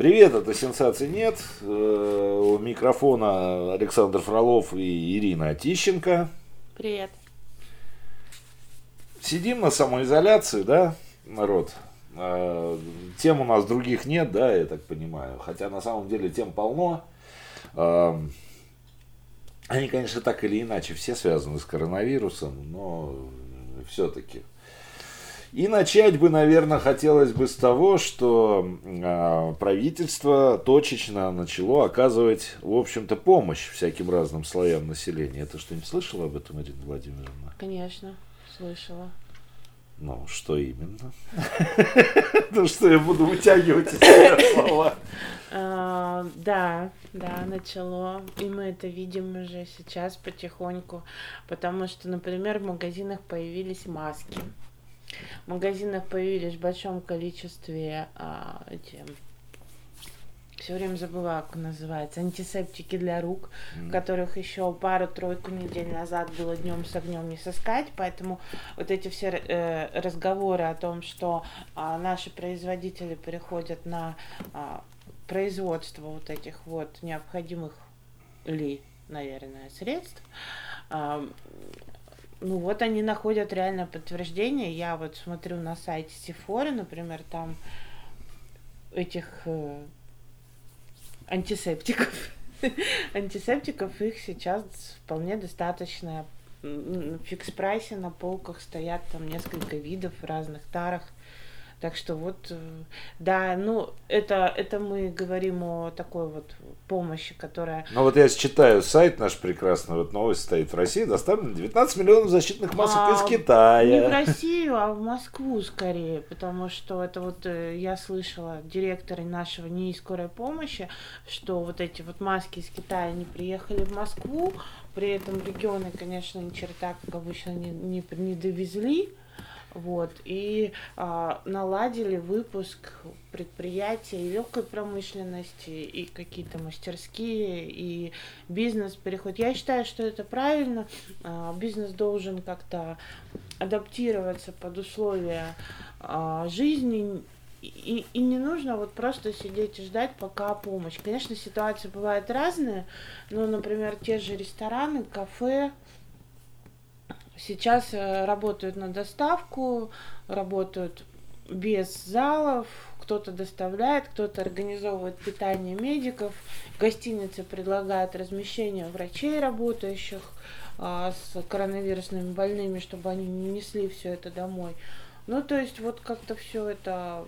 Привет, это «Сенсаций нет». Э, у микрофона Александр Фролов и Ирина Тищенко. Привет. Сидим на самоизоляции, да, народ? Э, тем у нас других нет, да, я так понимаю. Хотя на самом деле тем полно. Э, они, конечно, так или иначе все связаны с коронавирусом, но все-таки и начать бы, наверное, хотелось бы с того, что э, правительство точечно начало оказывать, в общем-то, помощь всяким разным слоям населения. Это что-нибудь слышала об этом, Ирина Владимировна? Конечно, слышала. Ну, что именно? Ну, что я буду вытягивать из себя слова? А, да, да, начало. И мы это видим уже сейчас потихоньку. Потому что, например, в магазинах появились маски. В магазинах появились в большом количестве а, эти все время забыла, как называется, антисептики для рук, mm. которых еще пару-тройку недель назад было днем с огнем не сыскать, поэтому вот эти все э, разговоры о том, что э, наши производители переходят на э, производство вот этих вот необходимых ли, наверное, средств, э, ну вот они находят реально подтверждение. Я вот смотрю на сайте Сифоры, например, там этих э, антисептиков. антисептиков их сейчас вполне достаточно. Фикс-прайсе на полках стоят там несколько видов в разных тарах. Так что вот, э, да, ну, это, это мы говорим о такой вот помощи, которая... Ну вот я читаю сайт наш прекрасный, вот новость стоит. В России, доставлено 19 миллионов защитных масок а, из Китая. Не в Россию, а в Москву скорее, потому что это вот э, я слышала директора нашего НИИ скорой помощи, что вот эти вот маски из Китая не приехали в Москву, при этом регионы, конечно, ни черта, как обычно, не, не, не довезли, вот, и а, наладили выпуск предприятий легкой промышленности и какие-то мастерские и бизнес переход. Я считаю, что это правильно. А, бизнес должен как-то адаптироваться под условия а, жизни и, и не нужно вот просто сидеть и ждать, пока помощь. Конечно, ситуации бывают разные, но, например, те же рестораны, кафе, Сейчас э, работают на доставку, работают без залов, кто-то доставляет, кто-то организовывает питание медиков, гостиницы предлагают размещение врачей, работающих а, с коронавирусными больными, чтобы они не несли все это домой. Ну, то есть вот как-то все это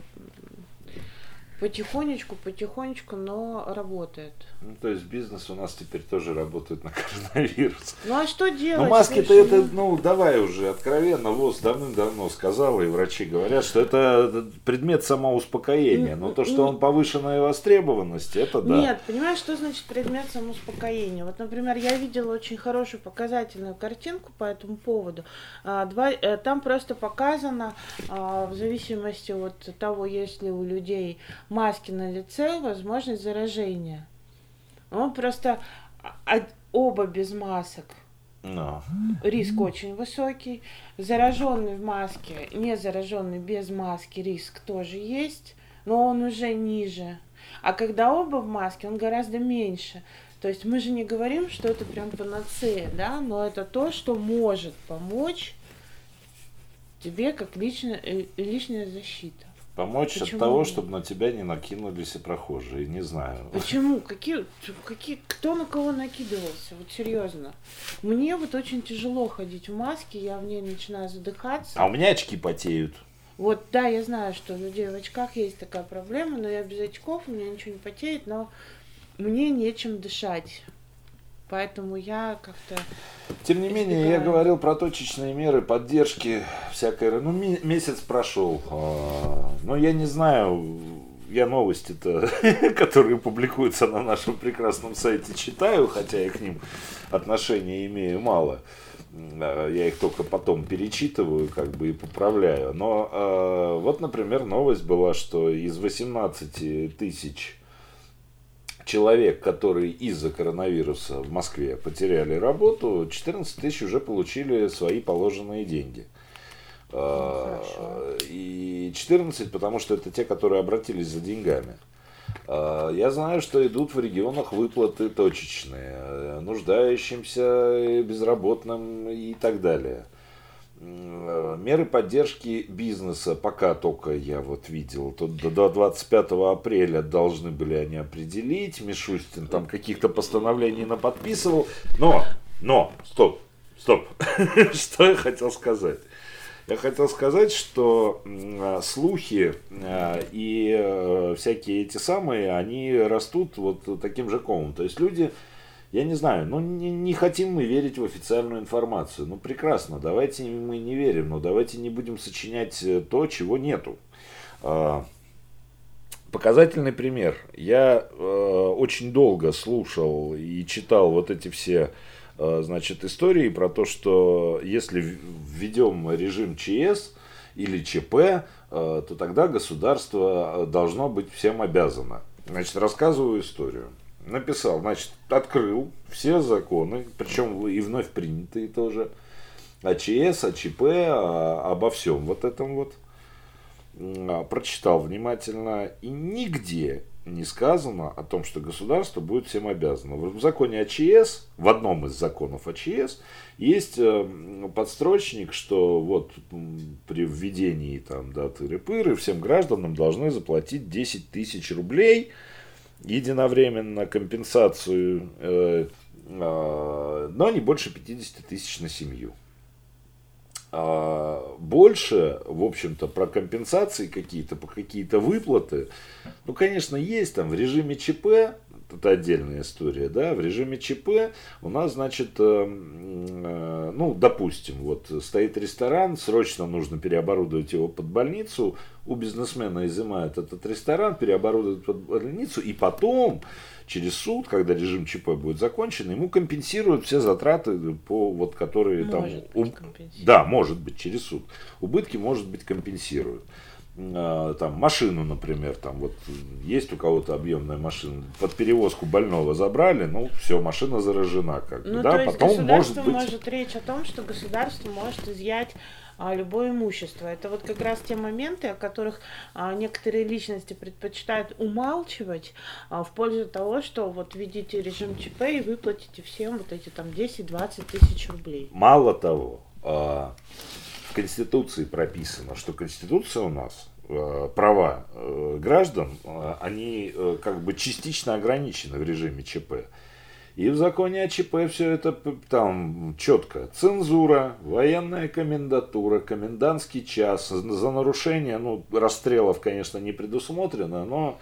потихонечку, потихонечку, но работает. Ну, то есть бизнес у нас теперь тоже работает на коронавирус. Ну, а что делать? Ну, маски-то это, ну, давай уже откровенно, ВОЗ давным-давно сказал, и врачи говорят, что это предмет самоуспокоения. Но то, что он повышенная востребованность, это да. Нет, понимаешь, что значит предмет самоуспокоения? Вот, например, я видела очень хорошую показательную картинку по этому поводу. А, э, там просто показано, а, в зависимости от того, есть ли у людей маски на лице, возможность заражения. Он просто а, оба без масок. No. Риск очень высокий. Зараженный в маске, не зараженный без маски, риск тоже есть, но он уже ниже. А когда оба в маске, он гораздо меньше. То есть мы же не говорим, что это прям панацея, да, но это то, что может помочь тебе как личная, э, личная защита. Помочь Почему? от того, чтобы на тебя не накинулись и прохожие, не знаю. Почему? Какие, какие, кто на кого накидывался? Вот серьезно. Мне вот очень тяжело ходить в маске, я в ней начинаю задыхаться. А у меня очки потеют. Вот, да, я знаю, что у людей в очках есть такая проблема, но я без очков, у меня ничего не потеет, но мне нечем дышать. Поэтому я как-то... Тем не менее, я говорил про точечные меры поддержки всякой... Ну, месяц прошел. А, но я не знаю, я новости-то, которые публикуются на нашем прекрасном сайте, читаю, хотя я к ним отношения имею мало. А, я их только потом перечитываю, как бы и поправляю. Но э, вот, например, новость была, что из 18 тысяч человек, которые из-за коронавируса в Москве потеряли работу, 14 тысяч уже получили свои положенные деньги. Ну, и 14, потому что это те, которые обратились за деньгами. А, я знаю, что идут в регионах выплаты точечные, нуждающимся, безработным и так далее. Э, меры поддержки бизнеса. Пока только я вот видел, тут до 25 апреля должны были они определить, Мишустин там каких-то постановлений наподписывал, но, но, стоп, стоп, что я хотел сказать. Я хотел сказать, что э, слухи э, и всякие эти самые, они растут вот таким же комом. То есть люди я не знаю, ну не, не хотим мы верить в официальную информацию. Ну прекрасно, давайте мы не верим, но давайте не будем сочинять э, то, чего нету. А, показательный пример. Я э, очень долго слушал и читал вот эти все э, значит, истории про то, что если введем режим ЧС или ЧП, то тогда государство должно быть всем обязано. Значит, рассказываю историю написал, значит, открыл все законы, причем и вновь принятые тоже, АЧС, АЧП, а, обо всем вот этом вот. А, прочитал внимательно, и нигде не сказано о том, что государство будет всем обязано. В законе АЧС, в одном из законов АЧС, есть э, подстрочник, что вот при введении там, да, тыры-пыры всем гражданам должны заплатить 10 тысяч рублей – единовременно компенсацию, э, э, но не больше 50 тысяч на семью. А больше, в общем-то, про компенсации какие-то, по какие-то выплаты, ну, конечно, есть там в режиме ЧП, это отдельная история, да, в режиме ЧП у нас, значит, э, э, ну, допустим, вот стоит ресторан, срочно нужно переоборудовать его под больницу, у бизнесмена изымают этот ресторан, переоборудуют под больницу, и потом через суд, когда режим ЧП будет закончен, ему компенсируют все затраты, по, вот, которые может там... У, да, может быть, через суд. Убытки, может быть, компенсируют. А, там машину, например, там вот есть у кого-то объемная машина, под перевозку больного забрали, ну все, машина заражена, как ну, да, то есть потом может быть. может речь о том, что государство может изъять а, любое имущество. Это вот как раз те моменты, о которых а, некоторые личности предпочитают умалчивать а, в пользу того, что вот видите режим ЧП и выплатите всем вот эти там 10-20 тысяч рублей. Мало того, а, в Конституции прописано, что Конституция у нас э, права э, граждан, э, они как бы частично ограничены в режиме ЧП. И в законе о ЧП все это там четко. Цензура, военная комендатура, комендантский час. За нарушение, ну, расстрелов, конечно, не предусмотрено, но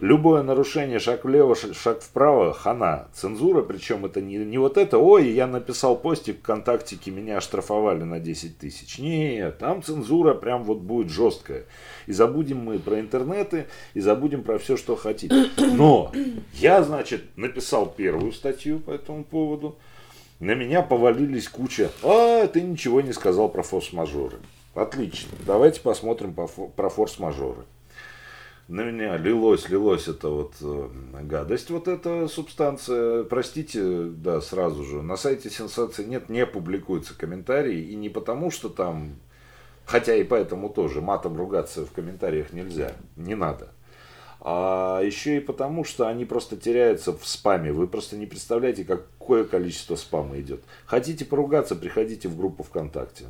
любое нарушение, шаг влево, шаг вправо, хана. Цензура, причем это не, не вот это, ой, я написал постик ВКонтактике, меня оштрафовали на 10 тысяч. Нет, там цензура прям вот будет жесткая. И забудем мы про интернеты, и забудем про все, что хотите. Но я, значит, написал первую статью по этому поводу. На меня повалились куча. А, ты ничего не сказал про форс-мажоры. Отлично. Давайте посмотрим про форс-мажоры на меня лилось, лилось это вот э, гадость, вот эта субстанция. Простите, да, сразу же. На сайте сенсации нет, не публикуются комментарии. И не потому, что там, хотя и поэтому тоже, матом ругаться в комментариях нельзя, не надо. А еще и потому, что они просто теряются в спаме. Вы просто не представляете, какое количество спама идет. Хотите поругаться, приходите в группу ВКонтакте.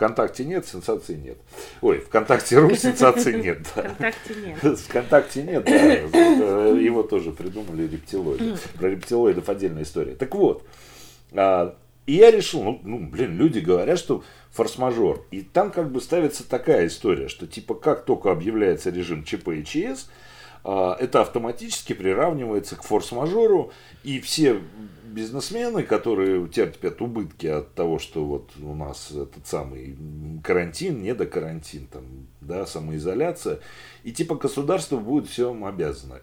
ВКонтакте нет, сенсации нет. Ой, ВКонтакте ру сенсации нет. ВКонтакте нет. ВКонтакте нет, да. Его тоже придумали рептилоиды. Про рептилоидов отдельная история. Так вот, а, и я решил, ну, ну, блин, люди говорят, что форс-мажор. И там как бы ставится такая история, что типа как только объявляется режим ЧП и ЧС, это автоматически приравнивается к форс-мажору, и все бизнесмены, которые терпят убытки от того, что вот у нас этот самый карантин, не до карантин, там, да, самоизоляция, и типа государство будет всем обязано.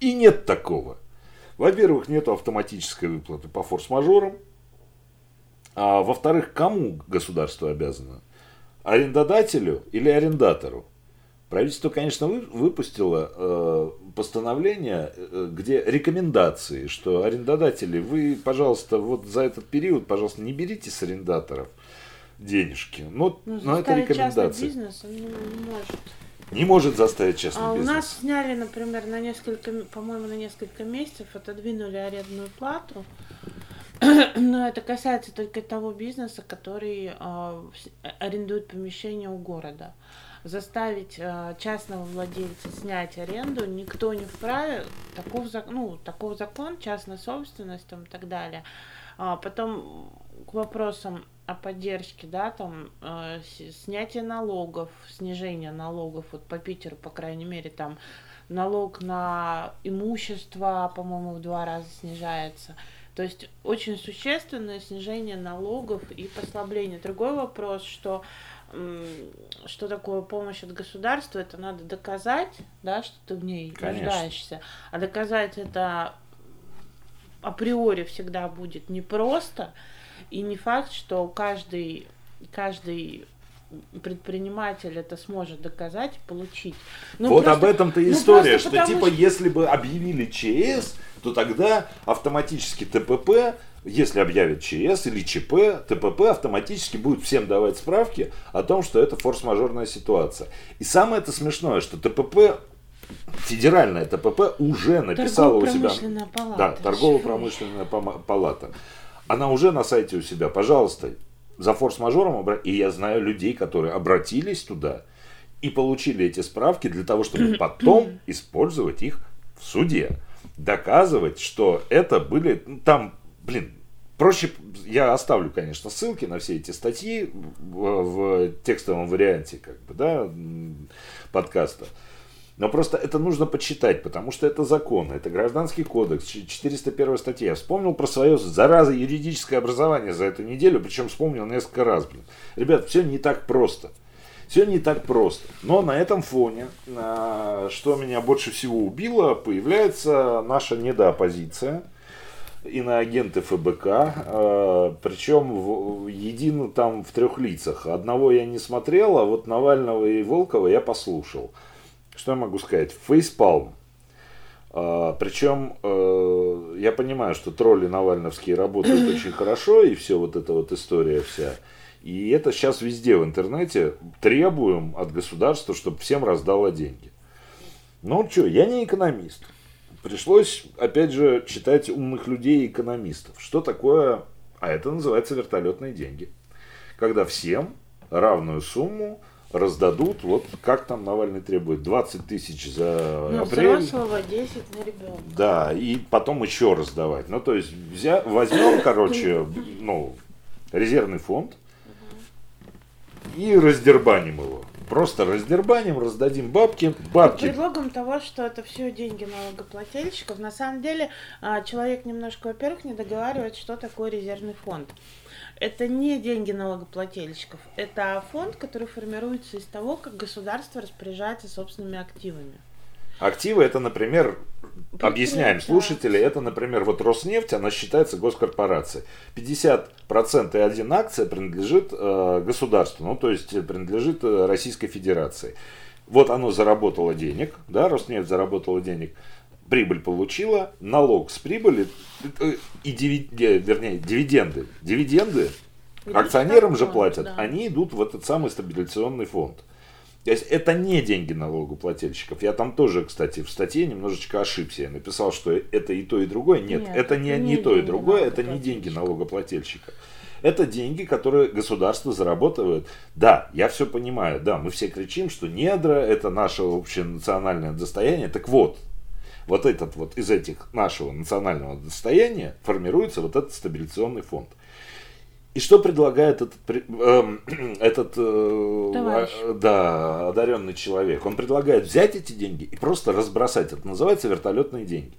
И нет такого. Во-первых, нет автоматической выплаты по форс-мажорам, а во-вторых, кому государство обязано? Арендодателю или арендатору? Правительство, конечно, выпустило э, постановление, э, где рекомендации, что арендодатели, вы, пожалуйста, вот за этот период, пожалуйста, не берите с арендаторов денежки. Но, ну, но это рекомендация. бизнес, он не, не может. не может заставить частный А у бизнес. нас сняли, например, на несколько, по-моему, на несколько месяцев отодвинули арендную плату. Но это касается только того бизнеса, который а, с- арендует помещение у города. Заставить а, частного владельца снять аренду никто не вправе. Таков, ну, таков закон, частная собственность там, и так далее. А потом к вопросам о поддержке, да, там э, снятие налогов, снижение налогов, вот по Питеру, по крайней мере, там налог на имущество, по-моему, в два раза снижается. То есть очень существенное снижение налогов и послабление. Другой вопрос, что что такое помощь от государства, это надо доказать, да, что ты в ней Конечно. нуждаешься. А доказать это априори всегда будет непросто. И не факт, что каждый, каждый предприниматель это сможет доказать и получить. Ну, вот просто- об этом-то и ну, история, что типа если бы объявили ЧС, то тогда автоматически ТПП, если объявят ЧС или ЧП, ТПП автоматически будет всем давать справки о том, что это форс-мажорная ситуация. И самое это смешное, что ТПП, федеральная ТПП уже написала у себя... Палата. Да, торгово-промышленная палата. Она уже на сайте у себя, пожалуйста, за форс-мажором, обра- и я знаю людей, которые обратились туда и получили эти справки для того, чтобы потом использовать их в суде. Доказывать, что это были, ну, там, блин, проще, я оставлю, конечно, ссылки на все эти статьи в, в текстовом варианте, как бы, да, подкаста. Но просто это нужно почитать, потому что это закон, это гражданский кодекс, ч- 401 статья. Я вспомнил про свое, зараза, юридическое образование за эту неделю, причем вспомнил несколько раз. Блин. Ребят, все не так просто. Все не так просто. Но на этом фоне, а, что меня больше всего убило, появляется наша недооппозиция иноагенты ФБК, э, причем в, едино там в трех лицах. Одного я не смотрел, а вот Навального и Волкова я послушал. Что я могу сказать? Фейспалм. А, причем э, я понимаю, что тролли навальновские работают очень хорошо, и все вот эта вот история вся. И это сейчас везде в интернете требуем от государства, чтобы всем раздало деньги. Ну что, я не экономист. Пришлось, опять же, читать умных людей и экономистов. Что такое, а это называется вертолетные деньги. Когда всем равную сумму раздадут, вот как там Навальный требует, 20 тысяч за Ну, апрель. взрослого 10 на ребенка. Да, и потом еще раздавать. Ну, то есть, взя... возьмем, короче, ну, резервный фонд и раздербаним его. Просто раздербаним, раздадим бабки. Под Бабки. предлогом того, что это все деньги налогоплательщиков, на самом деле а, человек немножко, во-первых, не договаривает, что такое резервный фонд. Это не деньги налогоплательщиков, это фонд, который формируется из того, как государство распоряжается собственными активами. Активы это, например, объясняем слушатели, это, например, вот Роснефть, она считается госкорпорацией. 50% и один акция принадлежит э, государству, ну то есть принадлежит э, Российской Федерации. Вот оно заработало денег, да, Роснефть заработала денег, прибыль получила, налог с прибыли э, и диви- э, вернее, дивиденды. Дивиденды акционерам же платят, да. они идут в этот самый стабилизационный фонд. То есть это не деньги налогоплательщиков. Я там тоже, кстати, в статье немножечко ошибся. Я написал, что это и то, и другое. Нет, Нет, это не, это не не то и другое, это не деньги налогоплательщика. налогоплательщика. Это деньги, которые государство заработает. Да, я все понимаю. Да, мы все кричим, что недра это наше общее национальное достояние. Так вот, вот этот вот из этих нашего национального достояния формируется вот этот стабилизационный фонд. И что предлагает этот, эм, этот э, Товарищ. а, да, одаренный человек? Он предлагает взять эти деньги и просто разбросать. Это называется вертолетные деньги.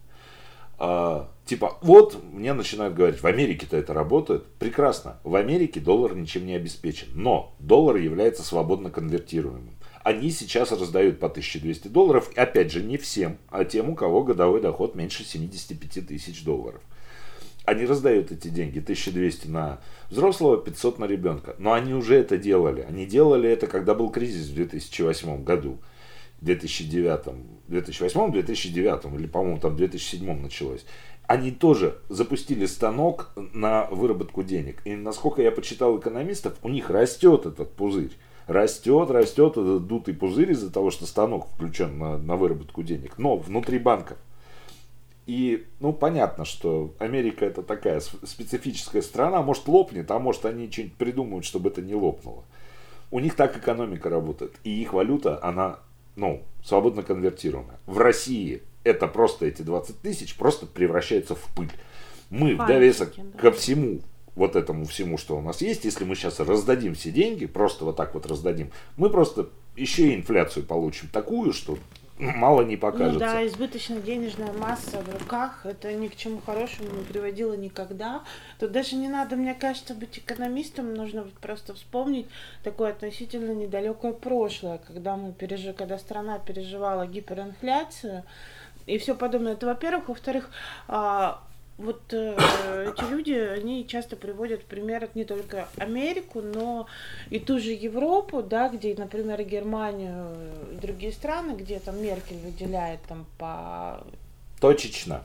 А, типа, вот мне начинают говорить, в Америке-то это работает. Прекрасно. В Америке доллар ничем не обеспечен. Но доллар является свободно конвертируемым. Они сейчас раздают по 1200 долларов. Опять же, не всем, а тем, у кого годовой доход меньше 75 тысяч долларов. Они раздают эти деньги, 1200 на взрослого, 500 на ребенка. Но они уже это делали. Они делали это, когда был кризис в 2008 году. 2009, 2008-2009, или, по-моему, там в 2007 началось. Они тоже запустили станок на выработку денег. И насколько я почитал экономистов, у них растет этот пузырь. Растет, растет этот дутый пузырь из-за того, что станок включен на, на выработку денег. Но внутри банка. И, ну, понятно, что Америка это такая специфическая страна, может лопнет, а может они что-нибудь придумают, чтобы это не лопнуло. У них так экономика работает. И их валюта, она, ну, свободно конвертируемая. В России это просто эти 20 тысяч просто превращается в пыль. Мы в довесок да. ко всему, вот этому всему, что у нас есть, если мы сейчас раздадим все деньги, просто вот так вот раздадим, мы просто еще и инфляцию получим такую, что мало не покажется. Ну да, избыточная денежная масса в руках, это ни к чему хорошему не приводило никогда. Тут даже не надо, мне кажется, быть экономистом, нужно просто вспомнить такое относительно недалекое прошлое, когда мы пережили, когда страна переживала гиперинфляцию и все подобное. Это, во-первых. Во-вторых, а, вот э, эти люди, они часто приводят в пример не только Америку, но и ту же Европу, да, где, например, Германию и другие страны, где там Меркель выделяет там по... Точечно.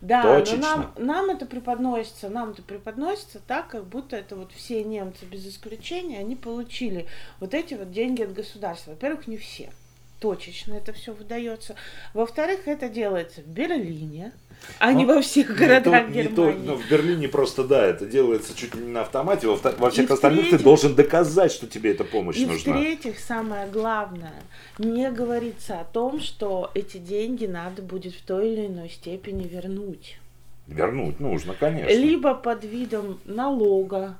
Да, Точечно. но нам, нам это преподносится, нам это преподносится так, как будто это вот все немцы без исключения, они получили вот эти вот деньги от государства. Во-первых, не все. Точечно это все выдается. Во-вторых, это делается в Берлине, а не во всех городах не то, Германии. Не то, ну, в Берлине просто, да, это делается чуть ли не на автомате. Во, во всех и остальных ты должен доказать, что тебе эта помощь и нужна. И в-третьих, самое главное, не говорится о том, что эти деньги надо будет в той или иной степени вернуть. Вернуть нужно, конечно. Либо под видом налога,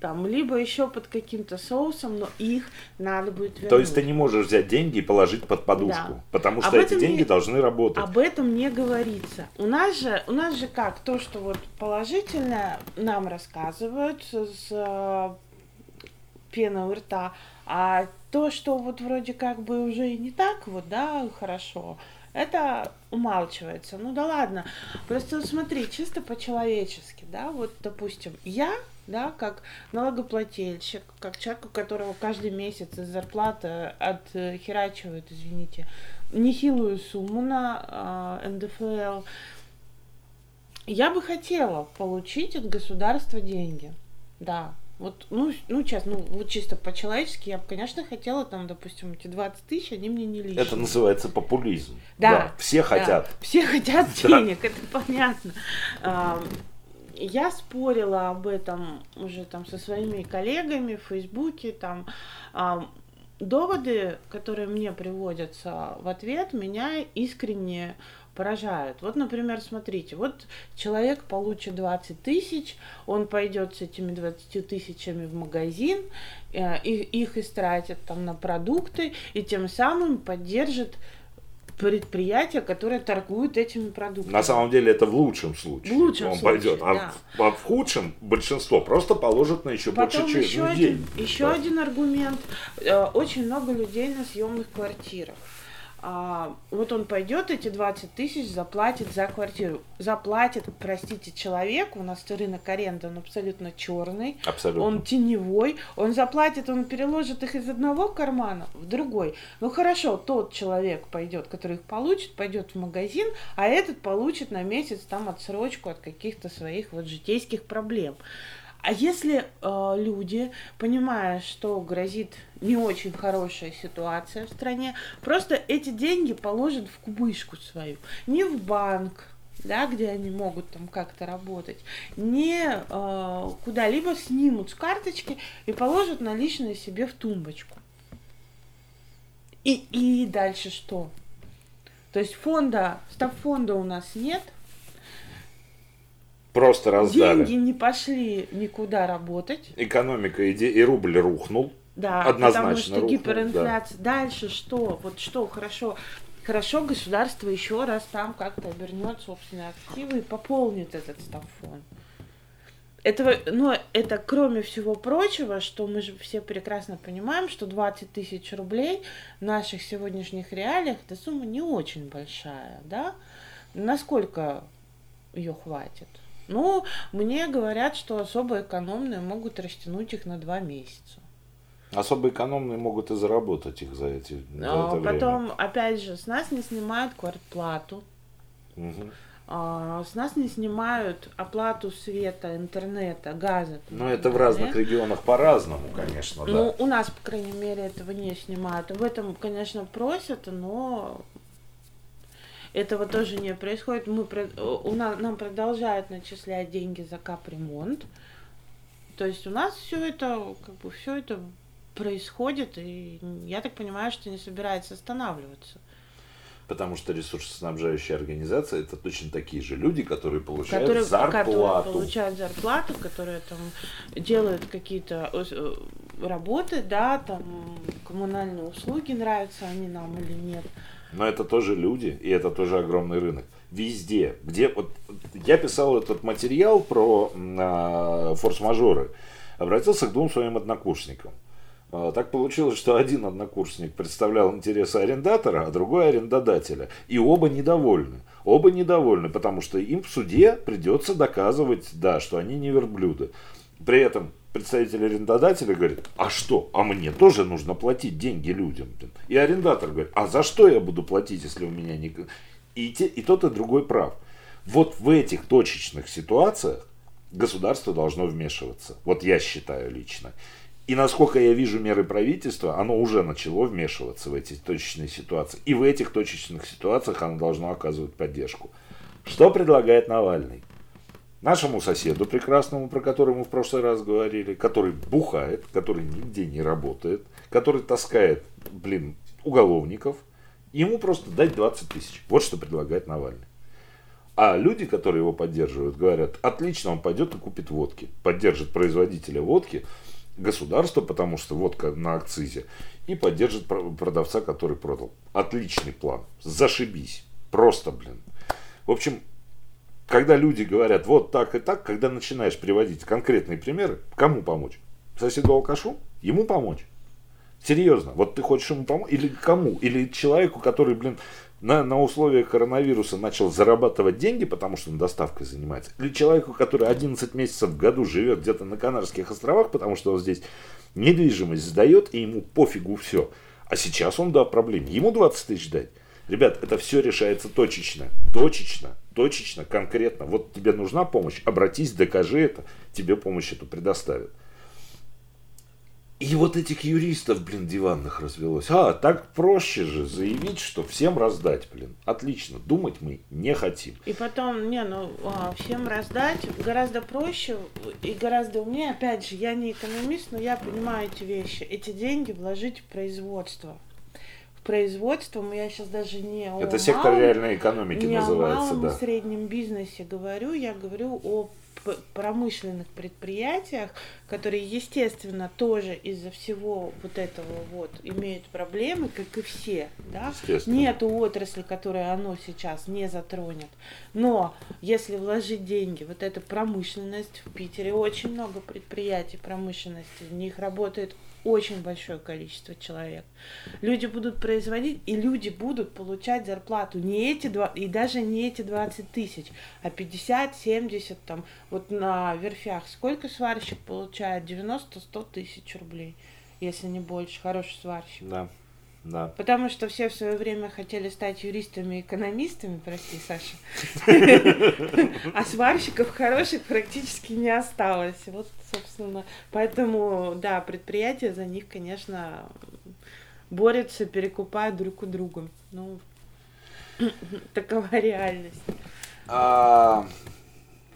там, либо еще под каким-то соусом, но их надо будет вернуть. То есть ты не можешь взять деньги и положить под подушку, да. потому что об эти деньги не, должны работать. Об этом не говорится. У нас же, у нас же как, то, что вот положительное нам рассказывают с э, пеной у рта, а то, что вот вроде как бы уже и не так вот, да, хорошо, это умалчивается. Ну да ладно. Просто смотри, чисто по-человечески, да, вот, допустим, я да, как налогоплательщик, как человек, у которого каждый месяц из зарплаты отхерачивают, извините, нехилую сумму на э, НДФЛ, я бы хотела получить от государства деньги. Да, вот, ну, ну, сейчас, ну, вот чисто по-человечески, я бы, конечно, хотела там, допустим, эти 20 тысяч, они мне не лишние. Это называется популизм. Да. да все хотят. Да, все хотят денег, это понятно я спорила об этом уже там со своими коллегами в Фейсбуке, там а, доводы, которые мне приводятся в ответ, меня искренне поражают. Вот, например, смотрите, вот человек получит 20 тысяч, он пойдет с этими 20 тысячами в магазин, э, их, их истратит там на продукты и тем самым поддержит предприятия, которые торгуют этими продуктами. На самом деле это в лучшем случае. В лучшем он случае, пойдет. А, да. в, а в худшем большинство просто положит на еще Потом больше еще людей. Один, еще да. один аргумент. Э, очень много людей на съемных квартирах а, вот он пойдет, эти 20 тысяч заплатит за квартиру. Заплатит, простите, человек, у нас рынок аренды, он абсолютно черный, абсолютно. он теневой, он заплатит, он переложит их из одного кармана в другой. Ну хорошо, тот человек пойдет, который их получит, пойдет в магазин, а этот получит на месяц там отсрочку от каких-то своих вот житейских проблем. А если э, люди, понимая, что грозит не очень хорошая ситуация в стране, просто эти деньги положат в кубышку свою, не в банк, да, где они могут там как-то работать, не э, куда-либо снимут с карточки и положат наличные себе в тумбочку. И, и дальше что? То есть фонда, стаб фонда у нас нет – Просто раздали. Деньги не пошли никуда работать. Экономика и, и рубль рухнул. Да, Однозначно потому что рухнул, гиперинфляция. Да. Дальше что? Вот что хорошо? Хорошо, государство еще раз там как-то обернет собственные активы и пополнит этот стамфон. Это, ну, это кроме всего прочего, что мы же все прекрасно понимаем, что 20 тысяч рублей в наших сегодняшних реалиях, эта сумма не очень большая, да? Насколько ее хватит? Ну, мне говорят, что особо экономные могут растянуть их на два месяца. Особо экономные могут и заработать их за эти. Но за это потом, время. опять же, с нас не снимают квартплату. Угу. А, с нас не снимают оплату света, интернета, газа. Ну, это в разных регионах по-разному, конечно, да. Ну, у нас, по крайней мере, этого не снимают. Об этом, конечно, просят, но этого тоже не происходит. Мы, у нас, нам продолжают начислять деньги за капремонт. То есть у нас все это, как бы, все это происходит, и я так понимаю, что не собирается останавливаться. Потому что ресурсоснабжающая организация это точно такие же люди, которые получают которые, зарплату. Которые получают зарплату, которые там делают какие-то э, работы, да, там коммунальные услуги, нравятся они нам или нет. Но это тоже люди, и это тоже огромный рынок. Везде, где вот я писал этот материал про э, форс-мажоры, обратился к двум своим однокурсникам. А, так получилось, что один однокурсник представлял интересы арендатора, а другой арендодателя. И оба недовольны. Оба недовольны, потому что им в суде придется доказывать, да, что они не верблюды. При этом представитель арендодателя говорит, а что, а мне тоже нужно платить деньги людям. И арендатор говорит, а за что я буду платить, если у меня не... И, те, и тот, и другой прав. Вот в этих точечных ситуациях государство должно вмешиваться. Вот я считаю лично. И насколько я вижу меры правительства, оно уже начало вмешиваться в эти точечные ситуации. И в этих точечных ситуациях оно должно оказывать поддержку. Что предлагает Навальный? Нашему соседу прекрасному, про которого мы в прошлый раз говорили, который бухает, который нигде не работает, который таскает, блин, уголовников, ему просто дать 20 тысяч. Вот что предлагает Навальный. А люди, которые его поддерживают, говорят, отлично, он пойдет и купит водки, поддержит производителя водки, государство, потому что водка на акцизе, и поддержит продавца, который продал. Отличный план. Зашибись. Просто, блин. В общем, когда люди говорят вот так и так, когда начинаешь приводить конкретные примеры, кому помочь? Соседу алкашу? Ему помочь? Серьезно, вот ты хочешь ему помочь? Или кому? Или человеку, который, блин, на, на условиях коронавируса начал зарабатывать деньги, потому что он доставкой занимается, или человеку, который 11 месяцев в году живет где-то на Канарских островах, потому что он здесь недвижимость сдает, и ему пофигу все. А сейчас он, да, проблем. Ему 20 тысяч дать. Ребят, это все решается точечно. Точечно, точечно, конкретно. Вот тебе нужна помощь, обратись, докажи это, тебе помощь эту предоставят. И вот этих юристов, блин, диванных развелось. А, так проще же заявить, что всем раздать, блин. Отлично, думать мы не хотим. И потом, не, ну, а, всем раздать гораздо проще и гораздо умнее. Опять же, я не экономист, но я понимаю эти вещи. Эти деньги вложить в производство. В производство, я сейчас даже не о Это сектор малом, реальной экономики не называется, о малом да. среднем бизнесе говорю, я говорю о промышленных предприятиях, которые, естественно, тоже из-за всего вот этого вот имеют проблемы, как и все. Да? Нет отрасли, которая оно сейчас не затронет. Но если вложить деньги, вот эта промышленность, в Питере очень много предприятий промышленности, в них работает очень большое количество человек. Люди будут производить, и люди будут получать зарплату не эти два, и даже не эти 20 тысяч, а 50, 70, там, вот на верфях. Сколько сварщик получает? 90-100 тысяч рублей, если не больше. Хороший сварщик. Да. Да. Потому что все в свое время хотели стать юристами и экономистами, прости, Саша. А сварщиков хороших практически не осталось. Вот, собственно, поэтому, да, предприятия за них, конечно, борются, перекупают друг у друга. Ну, такова реальность. А,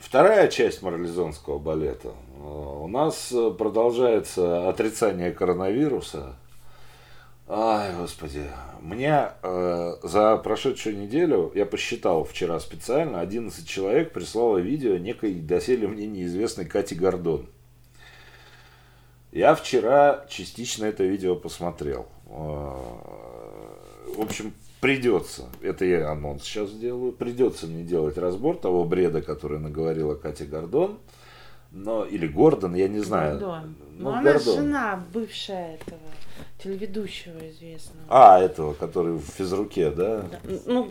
вторая часть морализонского балета. У нас продолжается отрицание коронавируса Ай, господи. Мне э, за прошедшую неделю, я посчитал вчера специально, 11 человек прислало видео некой доселе мне неизвестной Кати Гордон. Я вчера частично это видео посмотрел. Э, в общем, придется, это я анонс сейчас сделаю, придется мне делать разбор того бреда, который наговорила Катя Гордон. Но, или Гордон, я не знаю. Гордон. Ну, Но она Гордон. жена бывшая этого телеведущего известного. А, этого, который в физруке, да? да. Ну,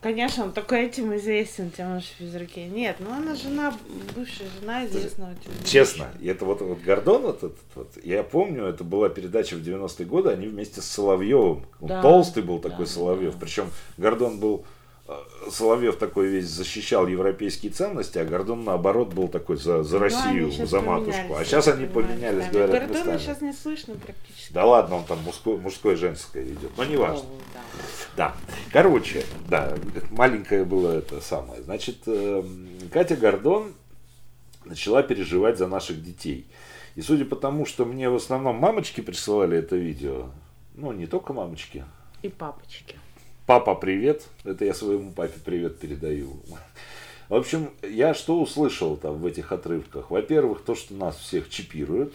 конечно, он только этим известен, тем же физруке. Нет, ну она жена, бывшая жена известного телеведущего. Честно, и это вот, вот Гордон, вот этот вот, я помню, это была передача в 90-е годы, они вместе с Соловьевым. Он да, толстый был такой да, Соловьев. Да. Причем Гордон был Соловьев такой весь защищал европейские ценности, а Гордон наоборот был такой за, за Ну, Россию, за матушку. А поменялись, сейчас они поменялись, да. говорят, Гордона местами. сейчас не слышно практически. Да ладно, он там мужское, мужское женское ведет. Но не важно. Да. Да. Короче, да, маленькое было это самое. Значит, эм, Катя Гордон начала переживать за наших детей. И судя по тому, что мне в основном мамочки присылали это видео, ну, не только мамочки. И папочки. Папа, привет. Это я своему папе привет передаю. В общем, я что услышал там в этих отрывках? Во-первых, то, что нас всех чипируют.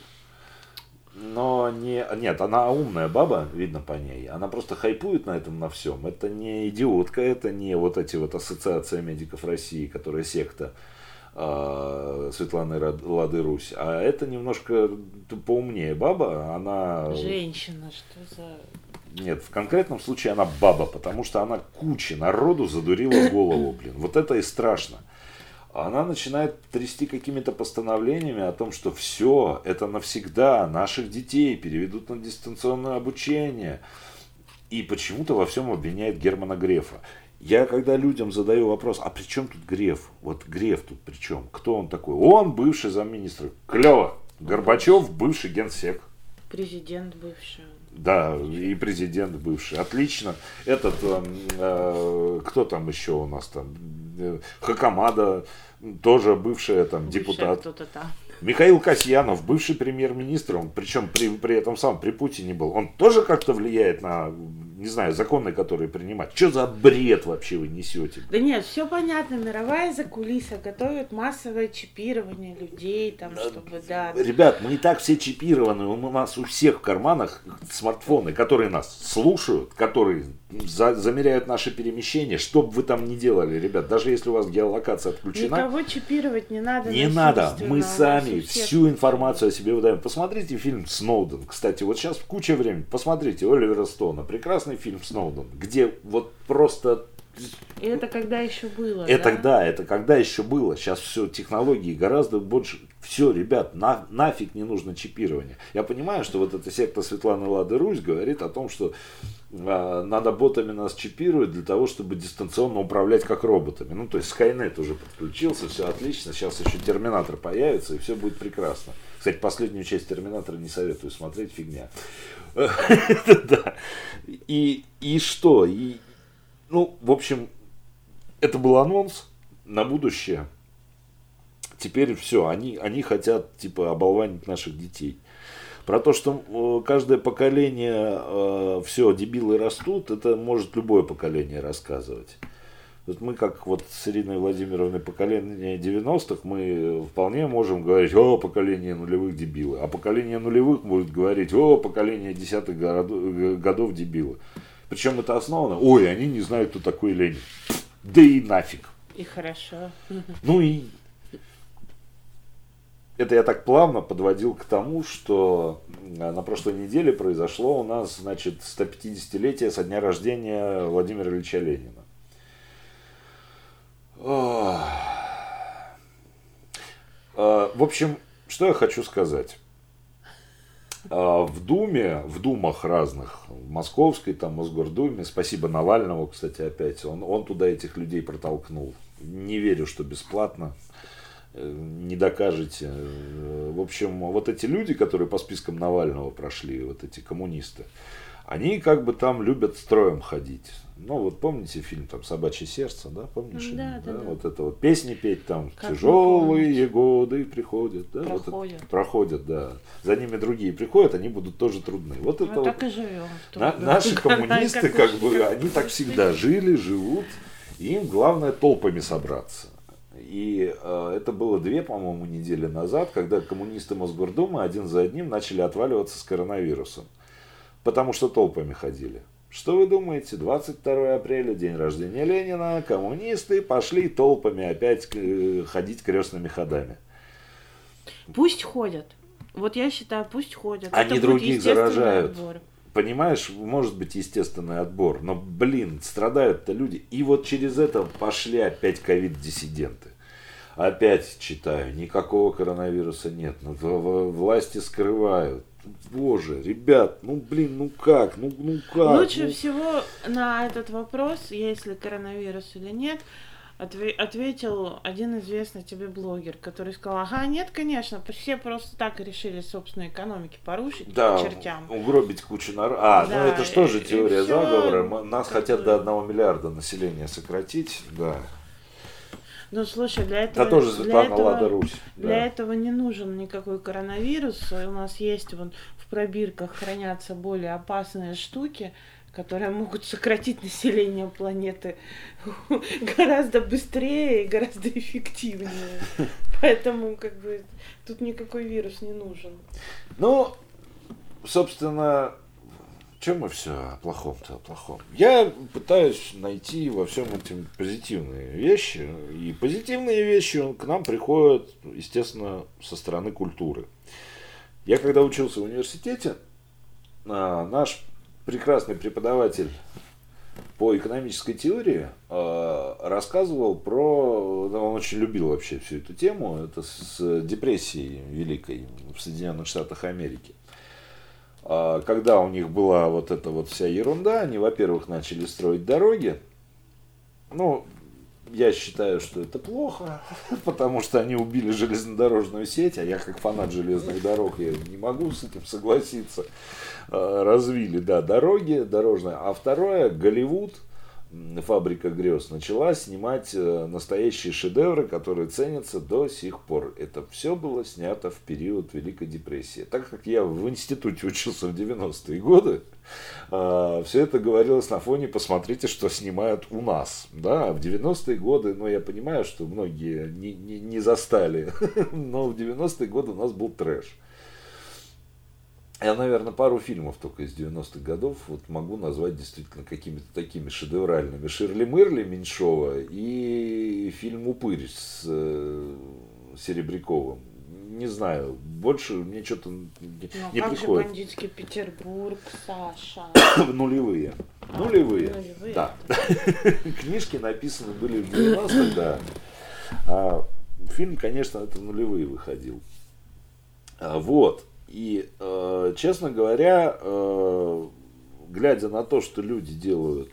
Но не... Нет, она умная баба, видно по ней. Она просто хайпует на этом на всем. Это не идиотка, это не вот эти вот ассоциация медиков России, которая секта э, Светланы Лады Русь. А это немножко поумнее баба. Она... Женщина, что за... Нет, в конкретном случае она баба, потому что она куче народу задурила голову, блин. Вот это и страшно. Она начинает трясти какими-то постановлениями о том, что все, это навсегда, наших детей переведут на дистанционное обучение. И почему-то во всем обвиняет Германа Грефа. Я когда людям задаю вопрос, а при чем тут Греф? Вот Греф тут при чем? Кто он такой? Он бывший замминистра. Клево. Горбачев бывший генсек. Президент бывший. Да, и президент бывший. Отлично. Этот, э, э, кто там еще у нас там? Э, Хакамада, тоже бывший там Бывший депутат. там. Михаил Касьянов, бывший премьер-министр, он причем при, при этом сам при Путине был. Он тоже как-то влияет на, не знаю, законы, которые принимать. Что за бред вообще вы несете? Да нет, все понятно, мировая закулиса готовит массовое чипирование людей, там, чтобы, да. Ребят, мы и так все чипированы, у нас у всех в карманах смартфоны, которые нас слушают, которые за- замеряют наши перемещения, что бы вы там ни делали, ребят, даже если у вас геолокация отключена, Никого чипировать не надо. не надо, мы сами всю информацию о себе выдаем. Посмотрите фильм «Сноуден». Кстати, вот сейчас куча времени. Посмотрите Оливера Стоуна. Прекрасный фильм «Сноуден», где вот просто И это когда еще было, это да? да, это когда еще было. Сейчас все технологии гораздо больше. Все, ребят, на, нафиг не нужно чипирование. Я понимаю, что вот эта секта Светланы Лады Русь говорит о том, что а, надо ботами нас чипировать для того, чтобы дистанционно управлять как роботами. Ну, то есть Skynet уже подключился, все отлично. Сейчас еще Терминатор появится, и все будет прекрасно. Кстати, последнюю часть Терминатора не советую смотреть, фигня. Да. И, и что? И, ну, в общем, это был анонс на будущее. Теперь все, они, они хотят типа оболванить наших детей. Про то, что э, каждое поколение все, дебилы растут, это может любое поколение рассказывать. Вот мы, как вот с Ириной Владимировной поколение 90-х, мы вполне можем говорить, о, поколение нулевых дебилы. А поколение нулевых будет говорить, о, поколение десятых годов дебилы. Причем это основано, ой, они не знают, кто такой Ленин. Да и нафиг. И хорошо. Ну и это я так плавно подводил к тому, что э, на прошлой неделе произошло у нас, значит, 150-летие со дня рождения Владимира Ильича Ленина. Э, В общем, что я хочу сказать. Э, В Думе, в Думах разных, в Московской, там, Мосгордуме, спасибо Навальному, кстати, опять, он, он туда этих людей протолкнул. Не верю, что бесплатно э, не докажете. Э, В общем, вот эти люди, которые по спискам Навального прошли, вот эти коммунисты, они как бы там любят строем ходить. Ну, вот помните фильм там «Собачье сердце», да, помнишь? Да, да, да. Вот это вот песни петь там Как «Тяжелые годы приходят». Да, вот это- Проходят. проходят, да. За ними другие приходят, они будут тоже трудны. Вот это Мы вот так и живем. на- наши коммунисты, как бы, они так всегда жили, живут, и им главное толпами собраться. И э, это было две, по-моему, недели назад, когда коммунисты Мосгордумы один за одним начали отваливаться с коронавирусом. Потому что толпами ходили. Что вы думаете? 22 апреля, день рождения Ленина, коммунисты пошли толпами опять э, ходить крестными ходами. Пусть ходят. Вот я считаю, пусть ходят. Они будет других заражают. отбор. Понимаешь, может быть естественный отбор, но, блин, страдают-то люди. И вот через это пошли опять ковид-диссиденты. Опять читаю, никакого коронавируса нет. В- власти скрывают. Боже, ребят, ну блин, ну как, ну, ну как? Лучше ну... всего на этот вопрос, есть ли коронавирус или нет, отве- ответил один известный тебе блогер, который сказал, ага, нет, конечно, все просто так решили собственной экономики порушить да, чертям. угробить кучу народа. А, ну Да, это что же теория заговора? Нас хотят до одного миллиарда населения сократить, да. Ну, слушай, для этого... Это тоже для Светлана этого- Лада Русь. Для да. этого не нужен никакой коронавирус. У нас есть вон в пробирках хранятся более опасные штуки, которые могут сократить население планеты гораздо быстрее и гораздо эффективнее. Поэтому как бы тут никакой вирус не нужен. Ну, собственно, чем мы все о плохом-то, о плохом? Я пытаюсь найти во всем этом позитивные вещи. И позитивные вещи к нам приходят, естественно, со стороны культуры. Я когда учился в университете, а, наш прекрасный преподаватель по экономической теории э, рассказывал про... Он очень любил вообще всю эту тему. Это с депрессией великой в Соединенных Штатах Америки. А, Когда у них была вот эта вот вся ерунда, они, во-первых, начали строить дороги. Ну, я считаю, что это плохо, потому что они убили железнодорожную сеть, а я как фанат железных дорог, я не могу с этим согласиться. А, Развили, да, дороги дорожные. А второе, Голливуд, фабрика грез, начала снимать э, настоящие шедевры, которые ценятся до сих пор. Это все было снято в период Великой депрессии. Так как я в институте учился в 90-е годы, все это говорилось на фоне, посмотрите, что снимают у нас. Да, в 90-е годы, ну, я понимаю, что многие не, не, не застали, но в 90-е годы у нас был трэш. Я, наверное, пару фильмов только из 90-х годов вот могу назвать действительно какими-то такими шедевральными. Ширли Мырли Меньшова и фильм «Упырь» с э, Серебряковым. Не знаю, больше мне что-то Ну, не как же приходит. бандитский Петербург, Саша? Нулевые. А, Нулевые. нулевые. Да. Книжки написаны были в 90-х, да. А фильм, конечно, это нулевые выходил. А, Вот. И, э, честно говоря, э, глядя на то, что люди делают,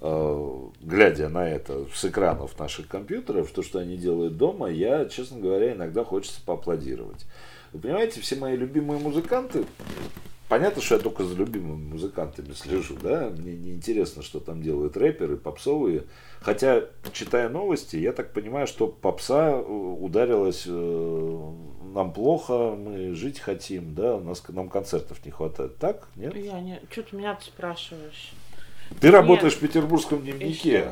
э, глядя на это с экранов наших компьютеров, то, что они делают дома, я, честно говоря, иногда хочется поаплодировать. Вы понимаете, все мои любимые музыканты, понятно, что я только за любимыми музыкантами слежу, да, мне не интересно, что там делают рэперы, попсовые, хотя, читая новости, я так понимаю, что попса э, ударилась э, нам плохо, мы жить хотим, да, у нас нам концертов не хватает, так, нет? Я не... Что ты меня спрашиваешь? Ты работаешь в петербургском дневнике.